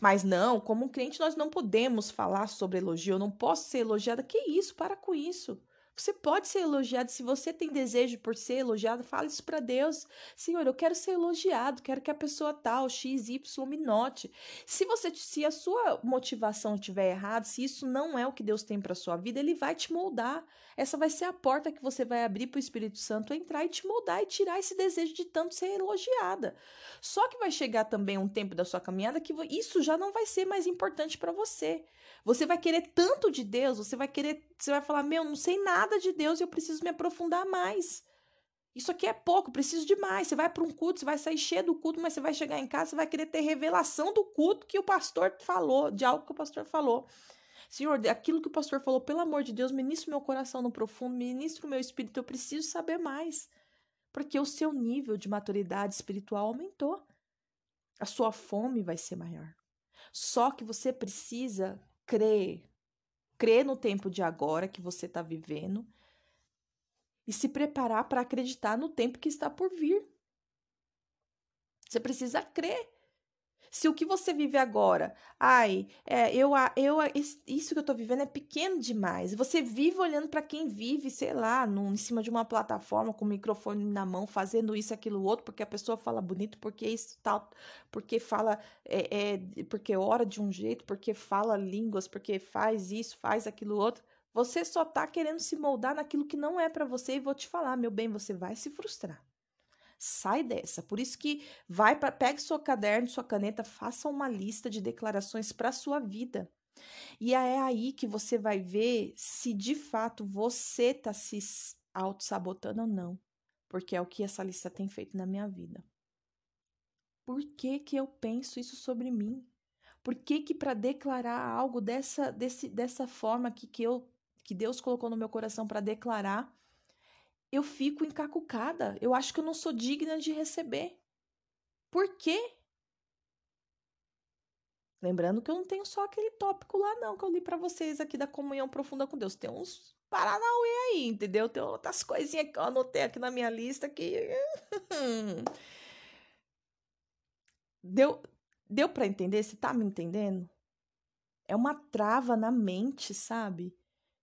Mas não, como crente nós não podemos falar sobre elogio, eu não posso ser elogiada. Que isso? Para com isso. Você pode ser elogiado. Se você tem desejo por ser elogiado, fale isso para Deus. Senhor, eu quero ser elogiado, quero que a pessoa tal, X, Y, me note. Se você, se a sua motivação estiver errada, se isso não é o que Deus tem para sua vida, ele vai te moldar. Essa vai ser a porta que você vai abrir para o Espírito Santo entrar e te moldar e tirar esse desejo de tanto ser elogiada. Só que vai chegar também um tempo da sua caminhada que isso já não vai ser mais importante para você. Você vai querer tanto de Deus, você vai querer, você vai falar: "Meu, não sei nada de Deus e eu preciso me aprofundar mais". Isso aqui é pouco, preciso de mais. Você vai para um culto, você vai sair cheio do culto, mas você vai chegar em casa, você vai querer ter revelação do culto que o pastor falou, de algo que o pastor falou. Senhor, aquilo que o pastor falou, pelo amor de Deus, ministra meu coração no profundo, ministra o meu espírito, eu preciso saber mais. Porque o seu nível de maturidade espiritual aumentou. A sua fome vai ser maior. Só que você precisa crer. Crer no tempo de agora que você está vivendo e se preparar para acreditar no tempo que está por vir. Você precisa crer. Se o que você vive agora, ai, é, eu, eu, isso que eu tô vivendo é pequeno demais. Você vive olhando para quem vive, sei lá, num, em cima de uma plataforma com o microfone na mão, fazendo isso, aquilo, outro, porque a pessoa fala bonito, porque isso tal, porque fala, é, é, porque ora de um jeito, porque fala línguas, porque faz isso, faz aquilo, outro. Você só tá querendo se moldar naquilo que não é para você e vou te falar, meu bem, você vai se frustrar. Sai dessa. Por isso que vai para pegue seu caderno, sua caneta, faça uma lista de declarações para sua vida. E é aí que você vai ver se de fato você está se auto-sabotando ou não. Porque é o que essa lista tem feito na minha vida. Por que, que eu penso isso sobre mim? Por que que para declarar algo dessa, desse, dessa forma que, que, eu, que Deus colocou no meu coração para declarar, eu fico encacucada. Eu acho que eu não sou digna de receber. Por quê? Lembrando que eu não tenho só aquele tópico lá, não, que eu li para vocês aqui da comunhão profunda com Deus. Tem uns Paranauê aí, entendeu? Tem outras coisinhas que eu anotei aqui na minha lista que. [laughs] deu deu para entender? Você tá me entendendo? É uma trava na mente, sabe?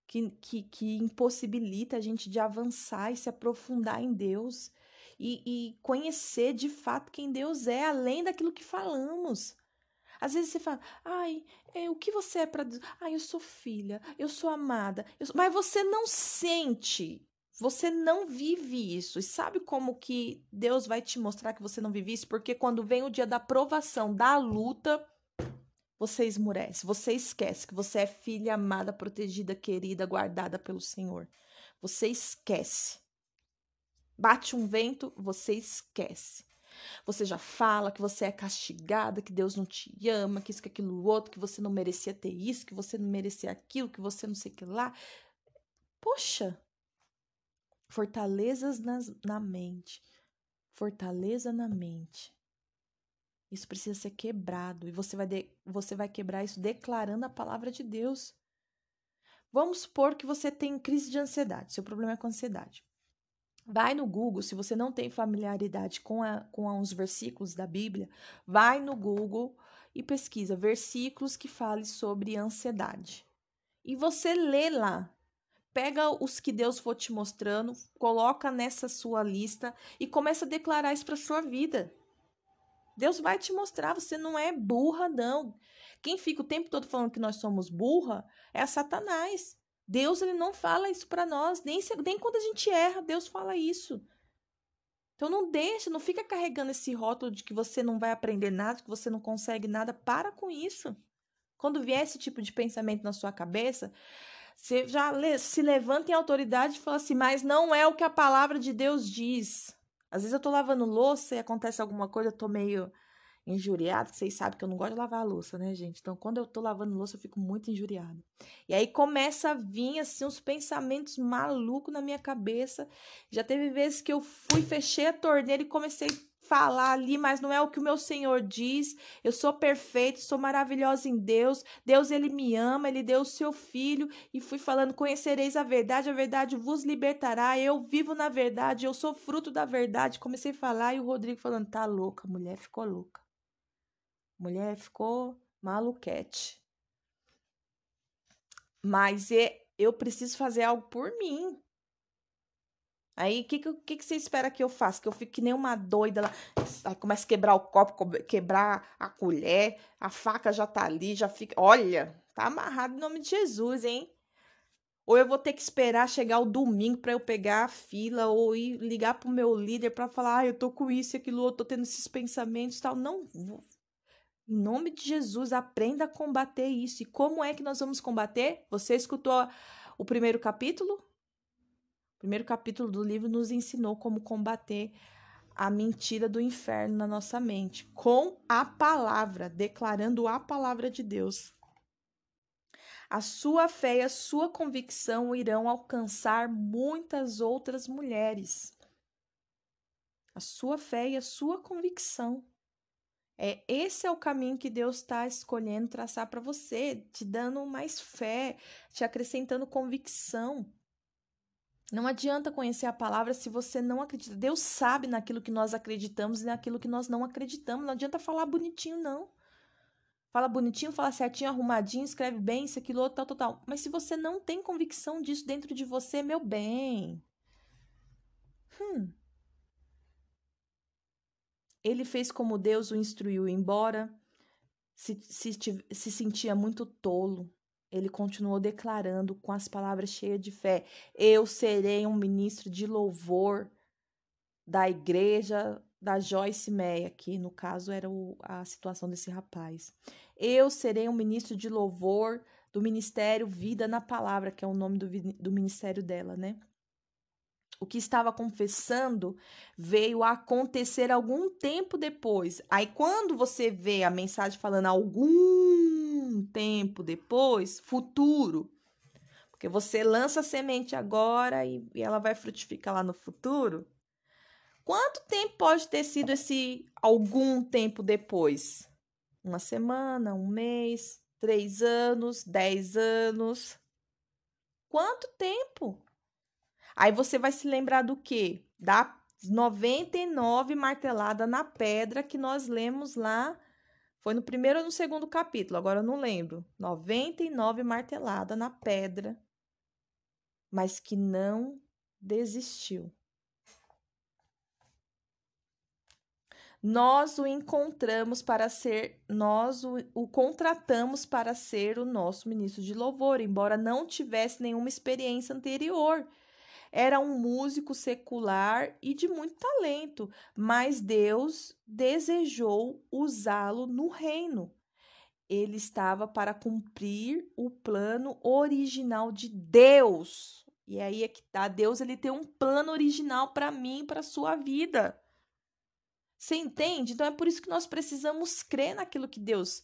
Que, que, que impossibilita a gente de avançar e se aprofundar em Deus e, e conhecer de fato quem Deus é, além daquilo que falamos. Às vezes você fala, ai, é, o que você é para Deus? Ai, eu sou filha, eu sou amada, eu sou... mas você não sente, você não vive isso. E sabe como que Deus vai te mostrar que você não vive isso? Porque quando vem o dia da provação, da luta, você esmurece, você esquece que você é filha amada, protegida, querida, guardada pelo Senhor. Você esquece. Bate um vento, você esquece. Você já fala que você é castigada, que Deus não te ama, que isso, que aquilo, outro, que você não merecia ter isso, que você não merecia aquilo, que você não sei o que lá. Poxa! Fortalezas nas, na mente. Fortaleza na mente. Isso precisa ser quebrado e você vai, de, você vai quebrar isso declarando a palavra de Deus. Vamos supor que você tem crise de ansiedade, seu problema é com ansiedade. Vai no Google, se você não tem familiaridade com, a, com os versículos da Bíblia, vai no Google e pesquisa versículos que falem sobre ansiedade. E você lê lá. Pega os que Deus for te mostrando, coloca nessa sua lista e começa a declarar isso para sua vida. Deus vai te mostrar, você não é burra, não. Quem fica o tempo todo falando que nós somos burra é Satanás. Deus ele não fala isso para nós, nem, se, nem quando a gente erra, Deus fala isso. Então não deixa, não fica carregando esse rótulo de que você não vai aprender nada, que você não consegue nada. Para com isso. Quando vier esse tipo de pensamento na sua cabeça, você já se levanta em autoridade e fala assim: Mas não é o que a palavra de Deus diz. Às vezes eu tô lavando louça e acontece alguma coisa, eu tô meio injuriada, vocês sabem que eu não gosto de lavar a louça, né, gente? Então, quando eu tô lavando louça, eu fico muito injuriada. E aí começa a vir, assim, uns pensamentos malucos na minha cabeça. Já teve vezes que eu fui, fechei a torneira e comecei falar ali, mas não é o que o meu Senhor diz. Eu sou perfeito, sou maravilhosa em Deus. Deus, ele me ama, ele deu o seu filho. E fui falando: conhecereis a verdade, a verdade vos libertará. Eu vivo na verdade, eu sou fruto da verdade. Comecei a falar e o Rodrigo falando: tá louca, mulher ficou louca mulher ficou maluquete. Mas é, eu preciso fazer algo por mim. Aí, o que, que, que você espera que eu faça? Que eu fique que nem uma doida lá. Aí começa a quebrar o copo, quebrar a colher, a faca já tá ali, já fica. Olha, tá amarrado em nome de Jesus, hein? Ou eu vou ter que esperar chegar o domingo para eu pegar a fila, ou ir ligar pro meu líder para falar, ah, eu tô com isso e aquilo, eu tô tendo esses pensamentos tal. Não, vou, em nome de Jesus, aprenda a combater isso. E como é que nós vamos combater? Você escutou o primeiro capítulo? O primeiro capítulo do livro nos ensinou como combater a mentira do inferno na nossa mente, com a palavra, declarando a palavra de Deus. A sua fé e a sua convicção irão alcançar muitas outras mulheres. A sua fé e a sua convicção. É, esse é o caminho que Deus está escolhendo traçar para você, te dando mais fé, te acrescentando convicção. Não adianta conhecer a palavra se você não acredita. Deus sabe naquilo que nós acreditamos e naquilo que nós não acreditamos. Não adianta falar bonitinho, não. Fala bonitinho, fala certinho, arrumadinho, escreve bem, isso, aquilo, outro, tal, tal, tal. Mas se você não tem convicção disso dentro de você, meu bem. Hum, ele fez como Deus o instruiu, embora se, se, se sentia muito tolo. Ele continuou declarando com as palavras cheias de fé: Eu serei um ministro de louvor da igreja da Joyce Meia, que no caso era o, a situação desse rapaz. Eu serei um ministro de louvor do Ministério Vida na Palavra, que é o nome do, do ministério dela, né? O que estava confessando veio a acontecer algum tempo depois. Aí, quando você vê a mensagem falando algum tempo depois, futuro, porque você lança a semente agora e, e ela vai frutificar lá no futuro. Quanto tempo pode ter sido esse algum tempo depois? Uma semana, um mês, três anos, dez anos? Quanto tempo? Aí você vai se lembrar do quê? Da 99 martelada na pedra que nós lemos lá. Foi no primeiro ou no segundo capítulo, agora eu não lembro. 99 martelada na pedra, mas que não desistiu. Nós o encontramos para ser, nós o, o, contratamos para ser o nosso ministro de louvor, embora não tivesse nenhuma experiência anterior era um músico secular e de muito talento, mas Deus desejou usá-lo no reino. Ele estava para cumprir o plano original de Deus. E aí é que tá, Deus ele tem um plano original para mim, para sua vida. Você entende? Então é por isso que nós precisamos crer naquilo que Deus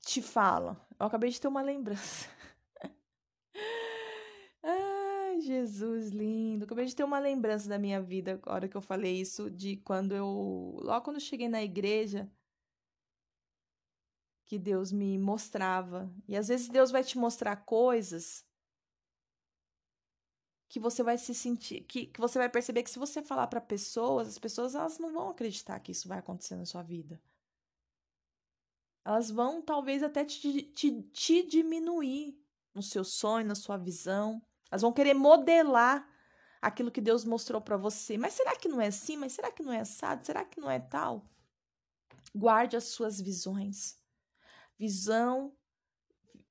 te fala. Eu acabei de ter uma lembrança. [laughs] Jesus lindo. Acabei de ter uma lembrança da minha vida, a hora que eu falei isso, de quando eu. Logo quando eu cheguei na igreja, que Deus me mostrava. E às vezes Deus vai te mostrar coisas que você vai se sentir. Que, que você vai perceber que se você falar para pessoas, as pessoas elas não vão acreditar que isso vai acontecer na sua vida. Elas vão talvez até te, te, te diminuir no seu sonho, na sua visão. Elas vão querer modelar aquilo que Deus mostrou para você. Mas será que não é assim? Mas será que não é assado? Será que não é tal? Guarde as suas visões. Visão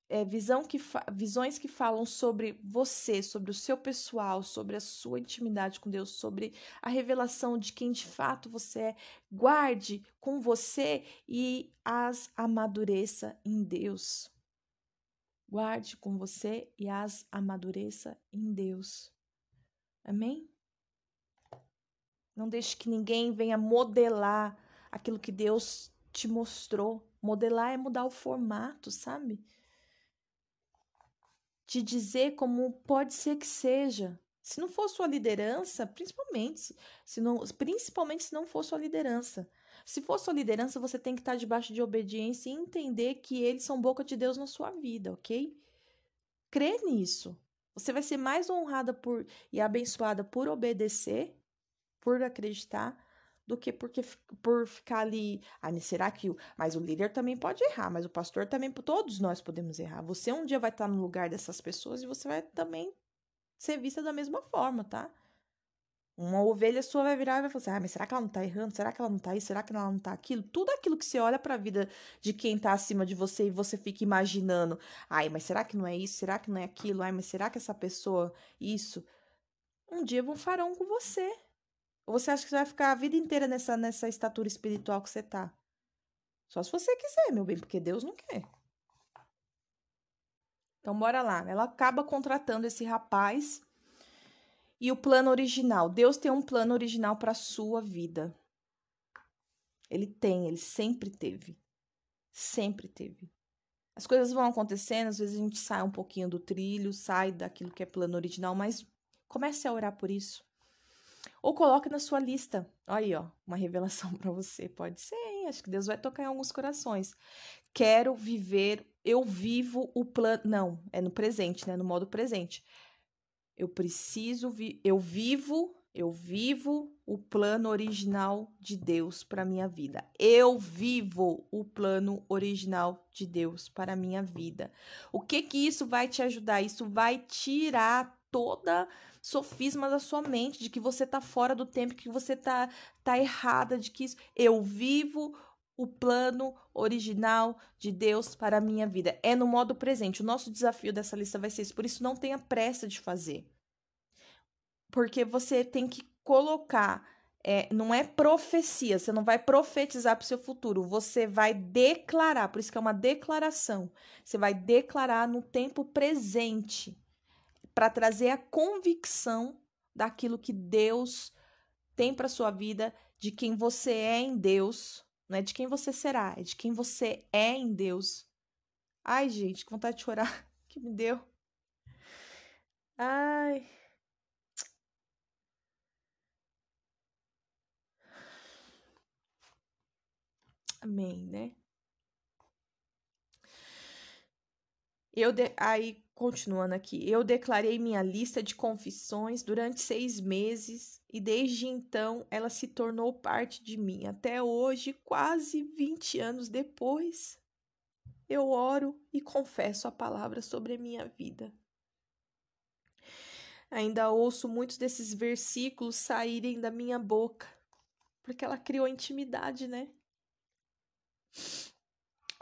é, visão que visões que falam sobre você, sobre o seu pessoal, sobre a sua intimidade com Deus, sobre a revelação de quem de fato você é. Guarde com você e as amadureça em Deus guarde com você e as amadureça em Deus. Amém? Não deixe que ninguém venha modelar aquilo que Deus te mostrou. Modelar é mudar o formato, sabe? De dizer como pode ser que seja. Se não for sua liderança, principalmente, se não, principalmente se não for sua liderança. Se for sua liderança, você tem que estar debaixo de obediência e entender que eles são boca de Deus na sua vida, ok? Crê nisso. Você vai ser mais honrada por e abençoada por obedecer, por acreditar, do que porque por ficar ali, ah, será que o, mas o líder também pode errar, mas o pastor também, todos nós podemos errar. Você um dia vai estar no lugar dessas pessoas e você vai também ser vista da mesma forma, tá? Uma ovelha sua vai virar e vai falar assim: ah, mas será que ela não tá errando? Será que ela não tá isso? Será que ela não tá aquilo? Tudo aquilo que você olha para a vida de quem tá acima de você e você fica imaginando: ai, mas será que não é isso? Será que não é aquilo? Ai, mas será que essa pessoa, isso? Um dia vão farão com você. Ou você acha que você vai ficar a vida inteira nessa, nessa estatura espiritual que você tá? Só se você quiser, meu bem, porque Deus não quer. Então, bora lá. Ela acaba contratando esse rapaz. E o plano original. Deus tem um plano original para a sua vida. Ele tem, ele sempre teve. Sempre teve. As coisas vão acontecendo, às vezes a gente sai um pouquinho do trilho, sai daquilo que é plano original, mas comece a orar por isso. Ou coloque na sua lista. Aí, ó, uma revelação [laughs] para você. Pode ser, hein? Acho que Deus vai tocar em alguns corações. Quero viver, eu vivo o plano. Não, é no presente, né? No modo presente. Eu preciso, vi... eu vivo, eu vivo o plano original de Deus para minha vida. Eu vivo o plano original de Deus para minha vida. O que que isso vai te ajudar? Isso vai tirar toda sofisma da sua mente de que você tá fora do tempo, que você tá tá errada, de que isso, eu vivo o plano original de Deus para a minha vida. É no modo presente. O nosso desafio dessa lista vai ser isso. Por isso, não tenha pressa de fazer. Porque você tem que colocar. É, não é profecia, você não vai profetizar para o seu futuro, você vai declarar, por isso que é uma declaração. Você vai declarar no tempo presente para trazer a convicção daquilo que Deus tem para sua vida, de quem você é em Deus, não é de quem você será, é de quem você é em Deus. Ai, gente, que vontade de chorar [laughs] que me deu. Ai. Amém, né? Eu de... aí Continuando aqui, eu declarei minha lista de confissões durante seis meses e desde então ela se tornou parte de mim. Até hoje, quase 20 anos depois, eu oro e confesso a palavra sobre a minha vida. Ainda ouço muitos desses versículos saírem da minha boca, porque ela criou intimidade, né?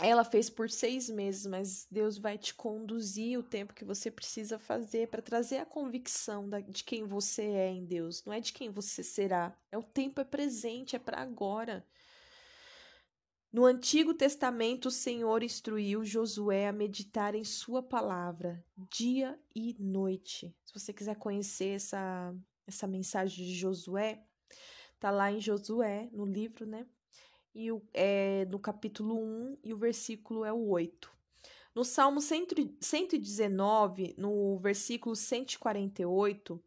Ela fez por seis meses, mas Deus vai te conduzir o tempo que você precisa fazer para trazer a convicção de quem você é em Deus, não é de quem você será. É o tempo é presente, é para agora. No Antigo Testamento, o Senhor instruiu Josué a meditar em Sua palavra, dia e noite. Se você quiser conhecer essa, essa mensagem de Josué, tá lá em Josué, no livro, né? E o, é, no capítulo 1 e o versículo é o 8. No Salmo 119, no versículo 148,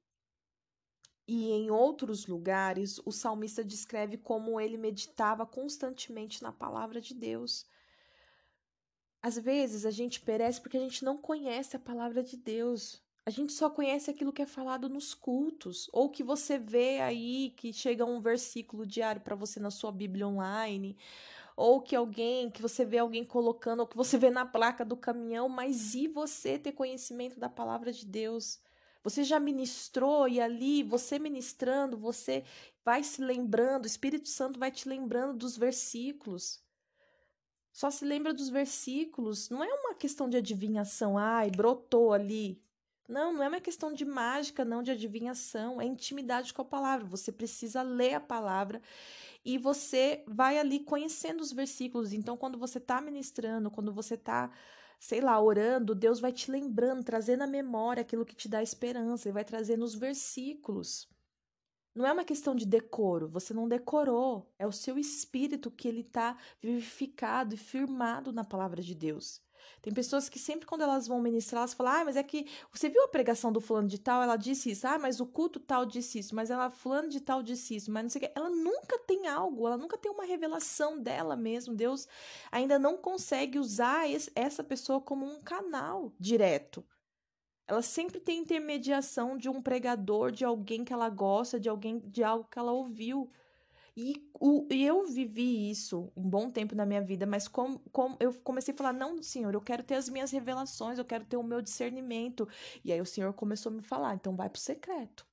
e em outros lugares, o salmista descreve como ele meditava constantemente na palavra de Deus. Às vezes a gente perece porque a gente não conhece a palavra de Deus. A gente só conhece aquilo que é falado nos cultos, ou que você vê aí que chega um versículo diário para você na sua Bíblia online, ou que alguém, que você vê alguém colocando, ou que você vê na placa do caminhão, mas e você ter conhecimento da palavra de Deus? Você já ministrou e ali, você ministrando, você vai se lembrando, o Espírito Santo vai te lembrando dos versículos. Só se lembra dos versículos, não é uma questão de adivinhação, ai, brotou ali. Não, não é uma questão de mágica, não de adivinhação, é intimidade com a palavra. Você precisa ler a palavra e você vai ali conhecendo os versículos. Então, quando você está ministrando, quando você está, sei lá, orando, Deus vai te lembrando, trazendo à memória aquilo que te dá esperança, Ele vai trazendo os versículos. Não é uma questão de decoro, você não decorou, é o seu espírito que ele está vivificado e firmado na palavra de Deus. Tem pessoas que sempre quando elas vão ministrar, elas falam: "Ah, mas é que você viu a pregação do fulano de tal, ela disse isso. Ah, mas o culto tal disse isso, mas ela fulano de tal disse isso, mas não sei o que. Ela nunca tem algo, ela nunca tem uma revelação dela mesmo. Deus ainda não consegue usar esse, essa pessoa como um canal direto. Ela sempre tem intermediação de um pregador, de alguém que ela gosta, de alguém, de algo que ela ouviu. E, o, eu vivi isso um bom tempo na minha vida, mas como, como eu comecei a falar: não, senhor, eu quero ter as minhas revelações, eu quero ter o meu discernimento. E aí o senhor começou a me falar: então vai para o secreto.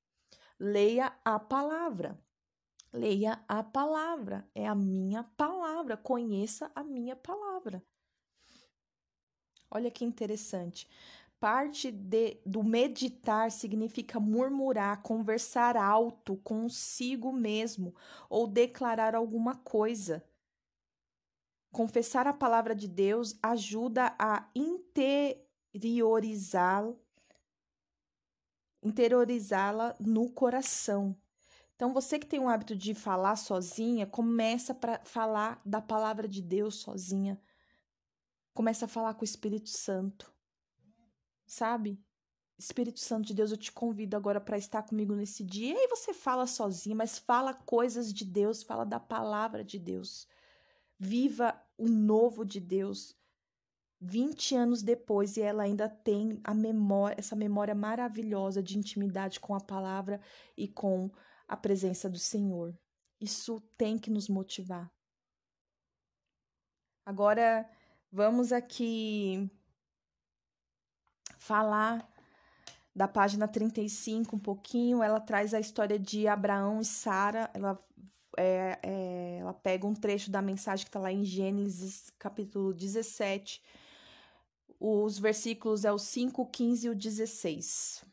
Leia a palavra. Leia a palavra. É a minha palavra. Conheça a minha palavra. Olha que interessante. Parte de, do meditar significa murmurar, conversar alto consigo mesmo ou declarar alguma coisa. Confessar a palavra de Deus ajuda a interiorizá-la interiorizá-la no coração. Então, você que tem o hábito de falar sozinha, começa para falar da palavra de Deus sozinha. Começa a falar com o Espírito Santo sabe? Espírito Santo de Deus, eu te convido agora para estar comigo nesse dia. E aí você fala sozinho, mas fala coisas de Deus, fala da palavra de Deus. Viva o novo de Deus. 20 anos depois e ela ainda tem a memória, essa memória maravilhosa de intimidade com a palavra e com a presença do Senhor. Isso tem que nos motivar. Agora vamos aqui falar da página 35 um pouquinho, ela traz a história de Abraão e Sara. Ela, é, é, ela pega um trecho da mensagem que está lá em Gênesis, capítulo 17. Os versículos é o 5, 15 e o 16.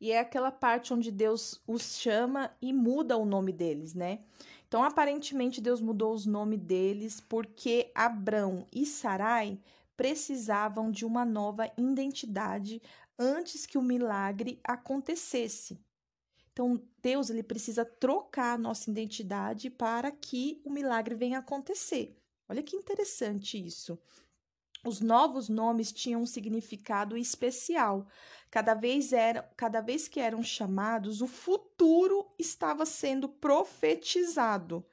E é aquela parte onde Deus os chama e muda o nome deles, né? Então, aparentemente, Deus mudou os nomes deles porque Abrão e Sarai precisavam de uma nova identidade antes que o milagre acontecesse. Então, Deus ele precisa trocar a nossa identidade para que o milagre venha acontecer. Olha que interessante isso. Os novos nomes tinham um significado especial. Cada vez, era, cada vez que eram chamados, o futuro estava sendo profetizado.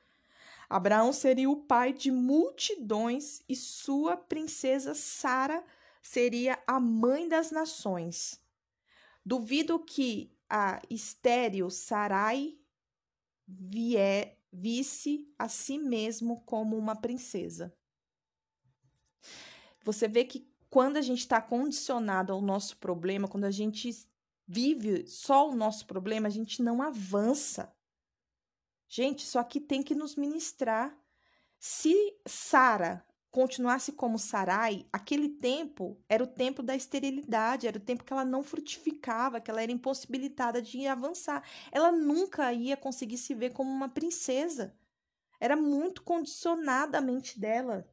Abraão seria o pai de multidões e sua princesa Sara seria a mãe das nações. Duvido que a estéril Sarai vier, visse a si mesmo como uma princesa. Você vê que quando a gente está condicionado ao nosso problema, quando a gente vive só o nosso problema, a gente não avança. Gente, isso aqui tem que nos ministrar. Se Sara continuasse como Sarai, aquele tempo era o tempo da esterilidade, era o tempo que ela não frutificava, que ela era impossibilitada de avançar. Ela nunca ia conseguir se ver como uma princesa. Era muito condicionada a mente dela.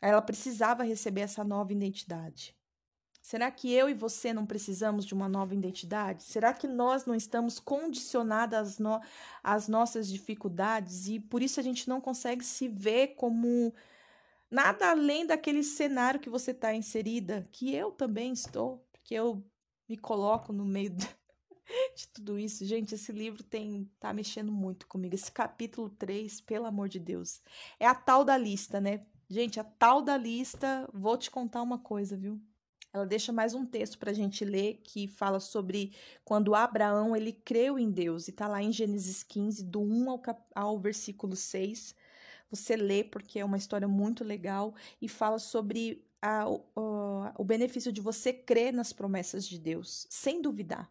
Ela precisava receber essa nova identidade. Será que eu e você não precisamos de uma nova identidade? Será que nós não estamos condicionadas às, no às nossas dificuldades e por isso a gente não consegue se ver como nada além daquele cenário que você está inserida, que eu também estou, porque eu me coloco no meio de, [laughs] de tudo isso. Gente, esse livro tem tá mexendo muito comigo. Esse capítulo 3, pelo amor de Deus, é a tal da lista, né? Gente, a tal da lista, vou te contar uma coisa, viu? Ela deixa mais um texto para a gente ler que fala sobre quando Abraão ele creu em Deus e está lá em Gênesis 15, do 1 ao, ao versículo 6. Você lê porque é uma história muito legal e fala sobre a, o, o benefício de você crer nas promessas de Deus, sem duvidar.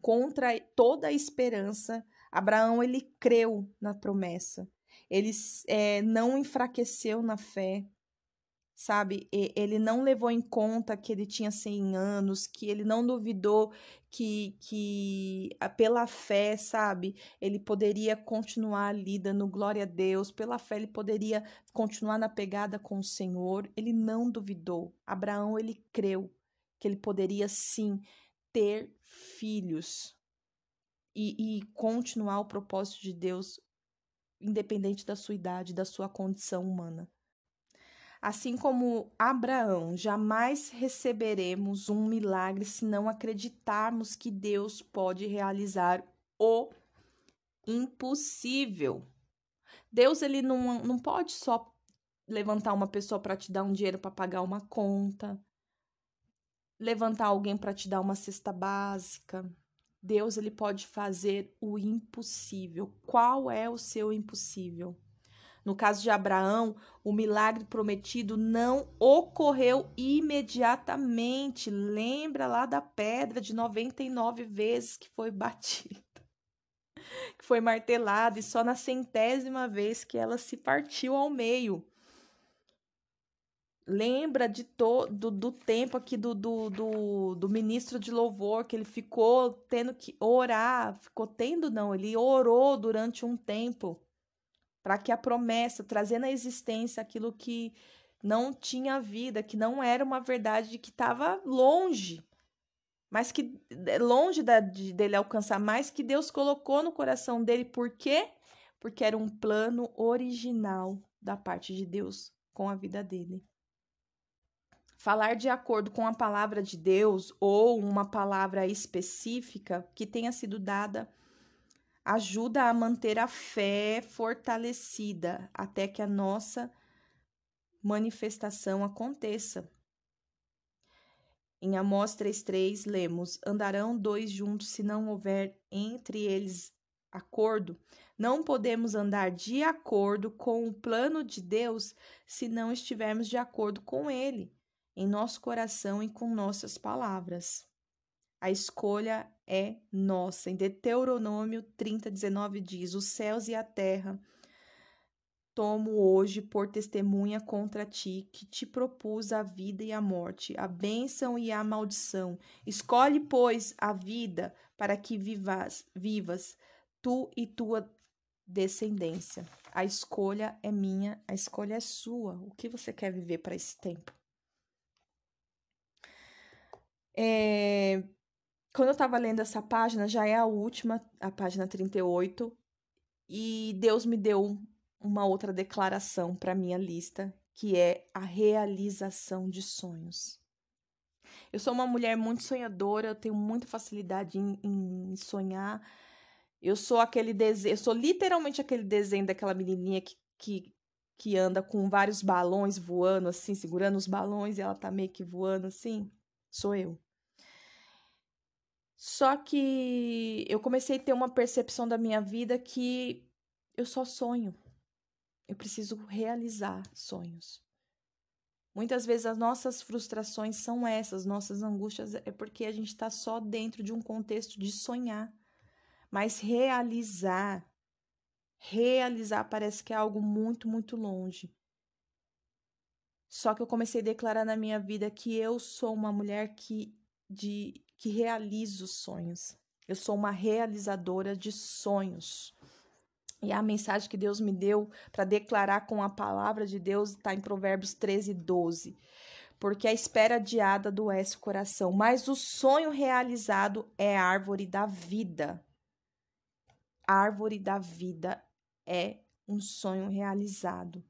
Contra toda a esperança, Abraão ele creu na promessa. Ele é, não enfraqueceu na fé, sabe? Ele não levou em conta que ele tinha 100 anos, que ele não duvidou que, que pela fé, sabe? Ele poderia continuar ali dando glória a Deus, pela fé ele poderia continuar na pegada com o Senhor. Ele não duvidou. Abraão, ele creu que ele poderia sim ter filhos. e, e continuar o propósito de Deus, independente da sua idade, da sua condição humana. Assim como Abraão, jamais receberemos um milagre se não acreditarmos que Deus pode realizar o impossível. Deus ele não, não pode só levantar uma pessoa para te dar um dinheiro para pagar uma conta, levantar alguém para te dar uma cesta básica. Deus ele pode fazer o impossível. Qual é o seu impossível? No caso de Abraão, o milagre prometido não ocorreu imediatamente. Lembra lá da pedra de 99 vezes que foi [laughs] batida, que foi martelada, e só na centésima vez que ela se partiu ao meio lembra de todo do tempo aqui do, do, do, do, ministro de louvor que ele ficou tendo que orar, ficou tendo não, ele orou durante um tempo para que a promessa, trazendo à existência aquilo que não tinha vida, que não era uma verdade, que estava longe, mas que longe da, de, dele alcançar, mais que Deus colocou no coração dele, por quê? Porque era um plano original da parte de Deus com a vida dele. Falar de acordo com a palavra de Deus ou uma palavra específica que tenha sido dada ajuda a manter a fé fortalecida até que a nossa manifestação aconteça. Em Amós 3,3, lemos: Andarão dois juntos se não houver entre eles acordo. Não podemos andar de acordo com o plano de Deus se não estivermos de acordo com ele em nosso coração e com nossas palavras. A escolha é nossa. Em Deuteronômio 30, 19 diz: Os céus e a terra tomo hoje por testemunha contra ti, que te propus a vida e a morte, a bênção e a maldição. Escolhe, pois, a vida para que vivas, vivas tu e tua descendência. A escolha é minha, a escolha é sua. O que você quer viver para esse tempo? É, quando eu estava lendo essa página, já é a última, a página 38, e Deus me deu uma outra declaração para minha lista, que é a realização de sonhos. Eu sou uma mulher muito sonhadora, eu tenho muita facilidade em, em sonhar. Eu sou aquele desenho, eu sou literalmente aquele desenho daquela menininha que, que, que anda com vários balões voando assim, segurando os balões e ela tá meio que voando assim. Sou eu. Só que eu comecei a ter uma percepção da minha vida que eu só sonho. Eu preciso realizar sonhos. Muitas vezes as nossas frustrações são essas, nossas angústias é porque a gente está só dentro de um contexto de sonhar. Mas realizar, realizar parece que é algo muito, muito longe. Só que eu comecei a declarar na minha vida que eu sou uma mulher que de que realizo sonhos. Eu sou uma realizadora de sonhos. E a mensagem que Deus me deu para declarar com a palavra de Deus está em Provérbios 13, 12. Porque a espera adiada adoece o coração, mas o sonho realizado é a árvore da vida. A árvore da vida é um sonho realizado.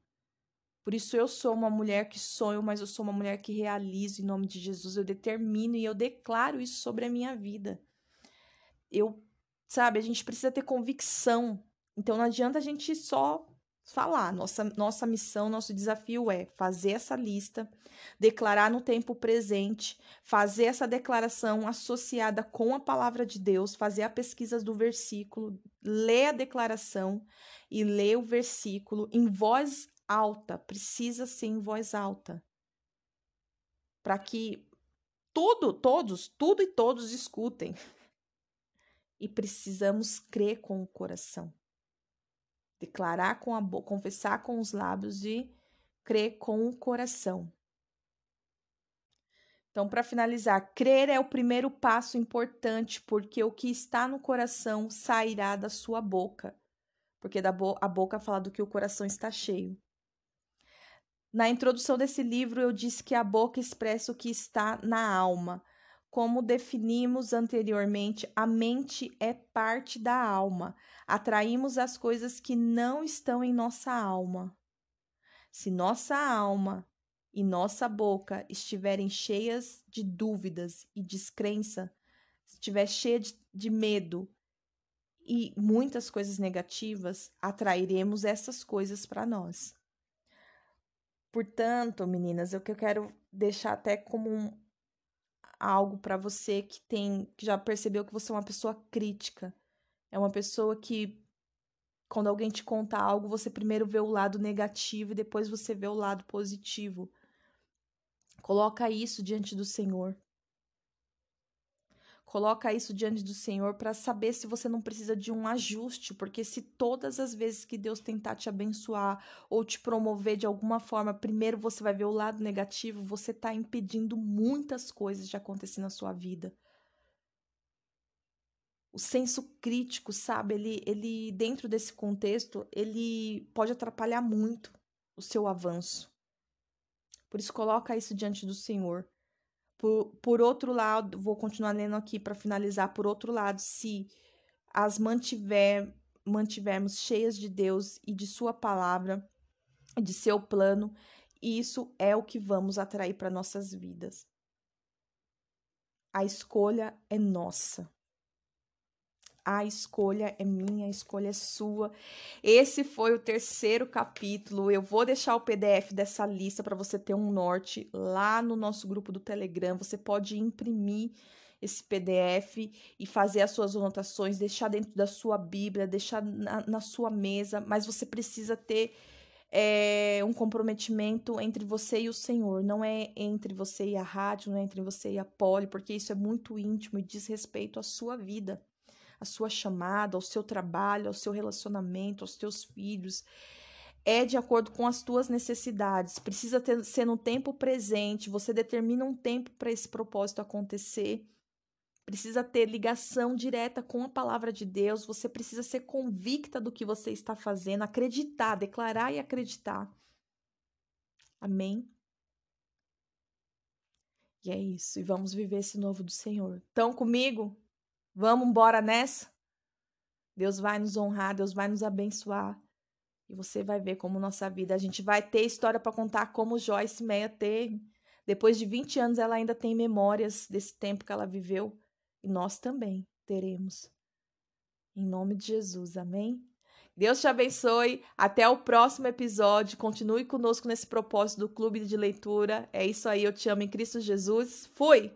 Por isso eu sou uma mulher que sonho, mas eu sou uma mulher que realizo em nome de Jesus. Eu determino e eu declaro isso sobre a minha vida. Eu, sabe, a gente precisa ter convicção. Então não adianta a gente só falar. Nossa, nossa missão, nosso desafio é fazer essa lista, declarar no tempo presente, fazer essa declaração associada com a palavra de Deus, fazer a pesquisa do versículo, ler a declaração e ler o versículo em voz alta, precisa ser em voz alta. Para que tudo, todos, tudo e todos escutem. E precisamos crer com o coração. Declarar com a boca, confessar com os lábios e crer com o coração. Então, para finalizar, crer é o primeiro passo importante, porque o que está no coração sairá da sua boca. Porque da bo a boca fala do que o coração está cheio. Na introdução desse livro, eu disse que a boca expressa o que está na alma. Como definimos anteriormente, a mente é parte da alma. Atraímos as coisas que não estão em nossa alma. Se nossa alma e nossa boca estiverem cheias de dúvidas e descrença, estiver cheia de, de medo e muitas coisas negativas, atrairemos essas coisas para nós. Portanto, meninas, o que eu quero deixar até como um, algo para você que tem que já percebeu que você é uma pessoa crítica. É uma pessoa que quando alguém te conta algo, você primeiro vê o lado negativo e depois você vê o lado positivo. Coloca isso diante do Senhor. Coloca isso diante do Senhor para saber se você não precisa de um ajuste, porque se todas as vezes que Deus tentar te abençoar ou te promover de alguma forma, primeiro você vai ver o lado negativo, você está impedindo muitas coisas de acontecer na sua vida. O senso crítico, sabe, ele, ele dentro desse contexto, ele pode atrapalhar muito o seu avanço. Por isso coloca isso diante do Senhor. Por, por outro lado, vou continuar lendo aqui para finalizar. Por outro lado, se as mantiver, mantivermos cheias de Deus e de Sua palavra, de seu plano, isso é o que vamos atrair para nossas vidas. A escolha é nossa. A escolha é minha, a escolha é sua. Esse foi o terceiro capítulo. Eu vou deixar o PDF dessa lista para você ter um norte lá no nosso grupo do Telegram. Você pode imprimir esse PDF e fazer as suas anotações, deixar dentro da sua Bíblia, deixar na, na sua mesa, mas você precisa ter é, um comprometimento entre você e o Senhor. Não é entre você e a rádio, não é entre você e a poli, porque isso é muito íntimo e diz respeito à sua vida a sua chamada, ao seu trabalho, ao seu relacionamento, aos teus filhos. É de acordo com as tuas necessidades. Precisa ter, ser no tempo presente. Você determina um tempo para esse propósito acontecer. Precisa ter ligação direta com a palavra de Deus. Você precisa ser convicta do que você está fazendo, acreditar, declarar e acreditar. Amém? E é isso. E vamos viver esse novo do Senhor. Estão comigo? Vamos embora nessa? Deus vai nos honrar, Deus vai nos abençoar. E você vai ver como nossa vida, a gente vai ter história para contar como Joyce Meia teve. Depois de 20 anos, ela ainda tem memórias desse tempo que ela viveu. E nós também teremos. Em nome de Jesus, amém? Deus te abençoe. Até o próximo episódio. Continue conosco nesse propósito do Clube de Leitura. É isso aí, eu te amo em Cristo Jesus. Fui!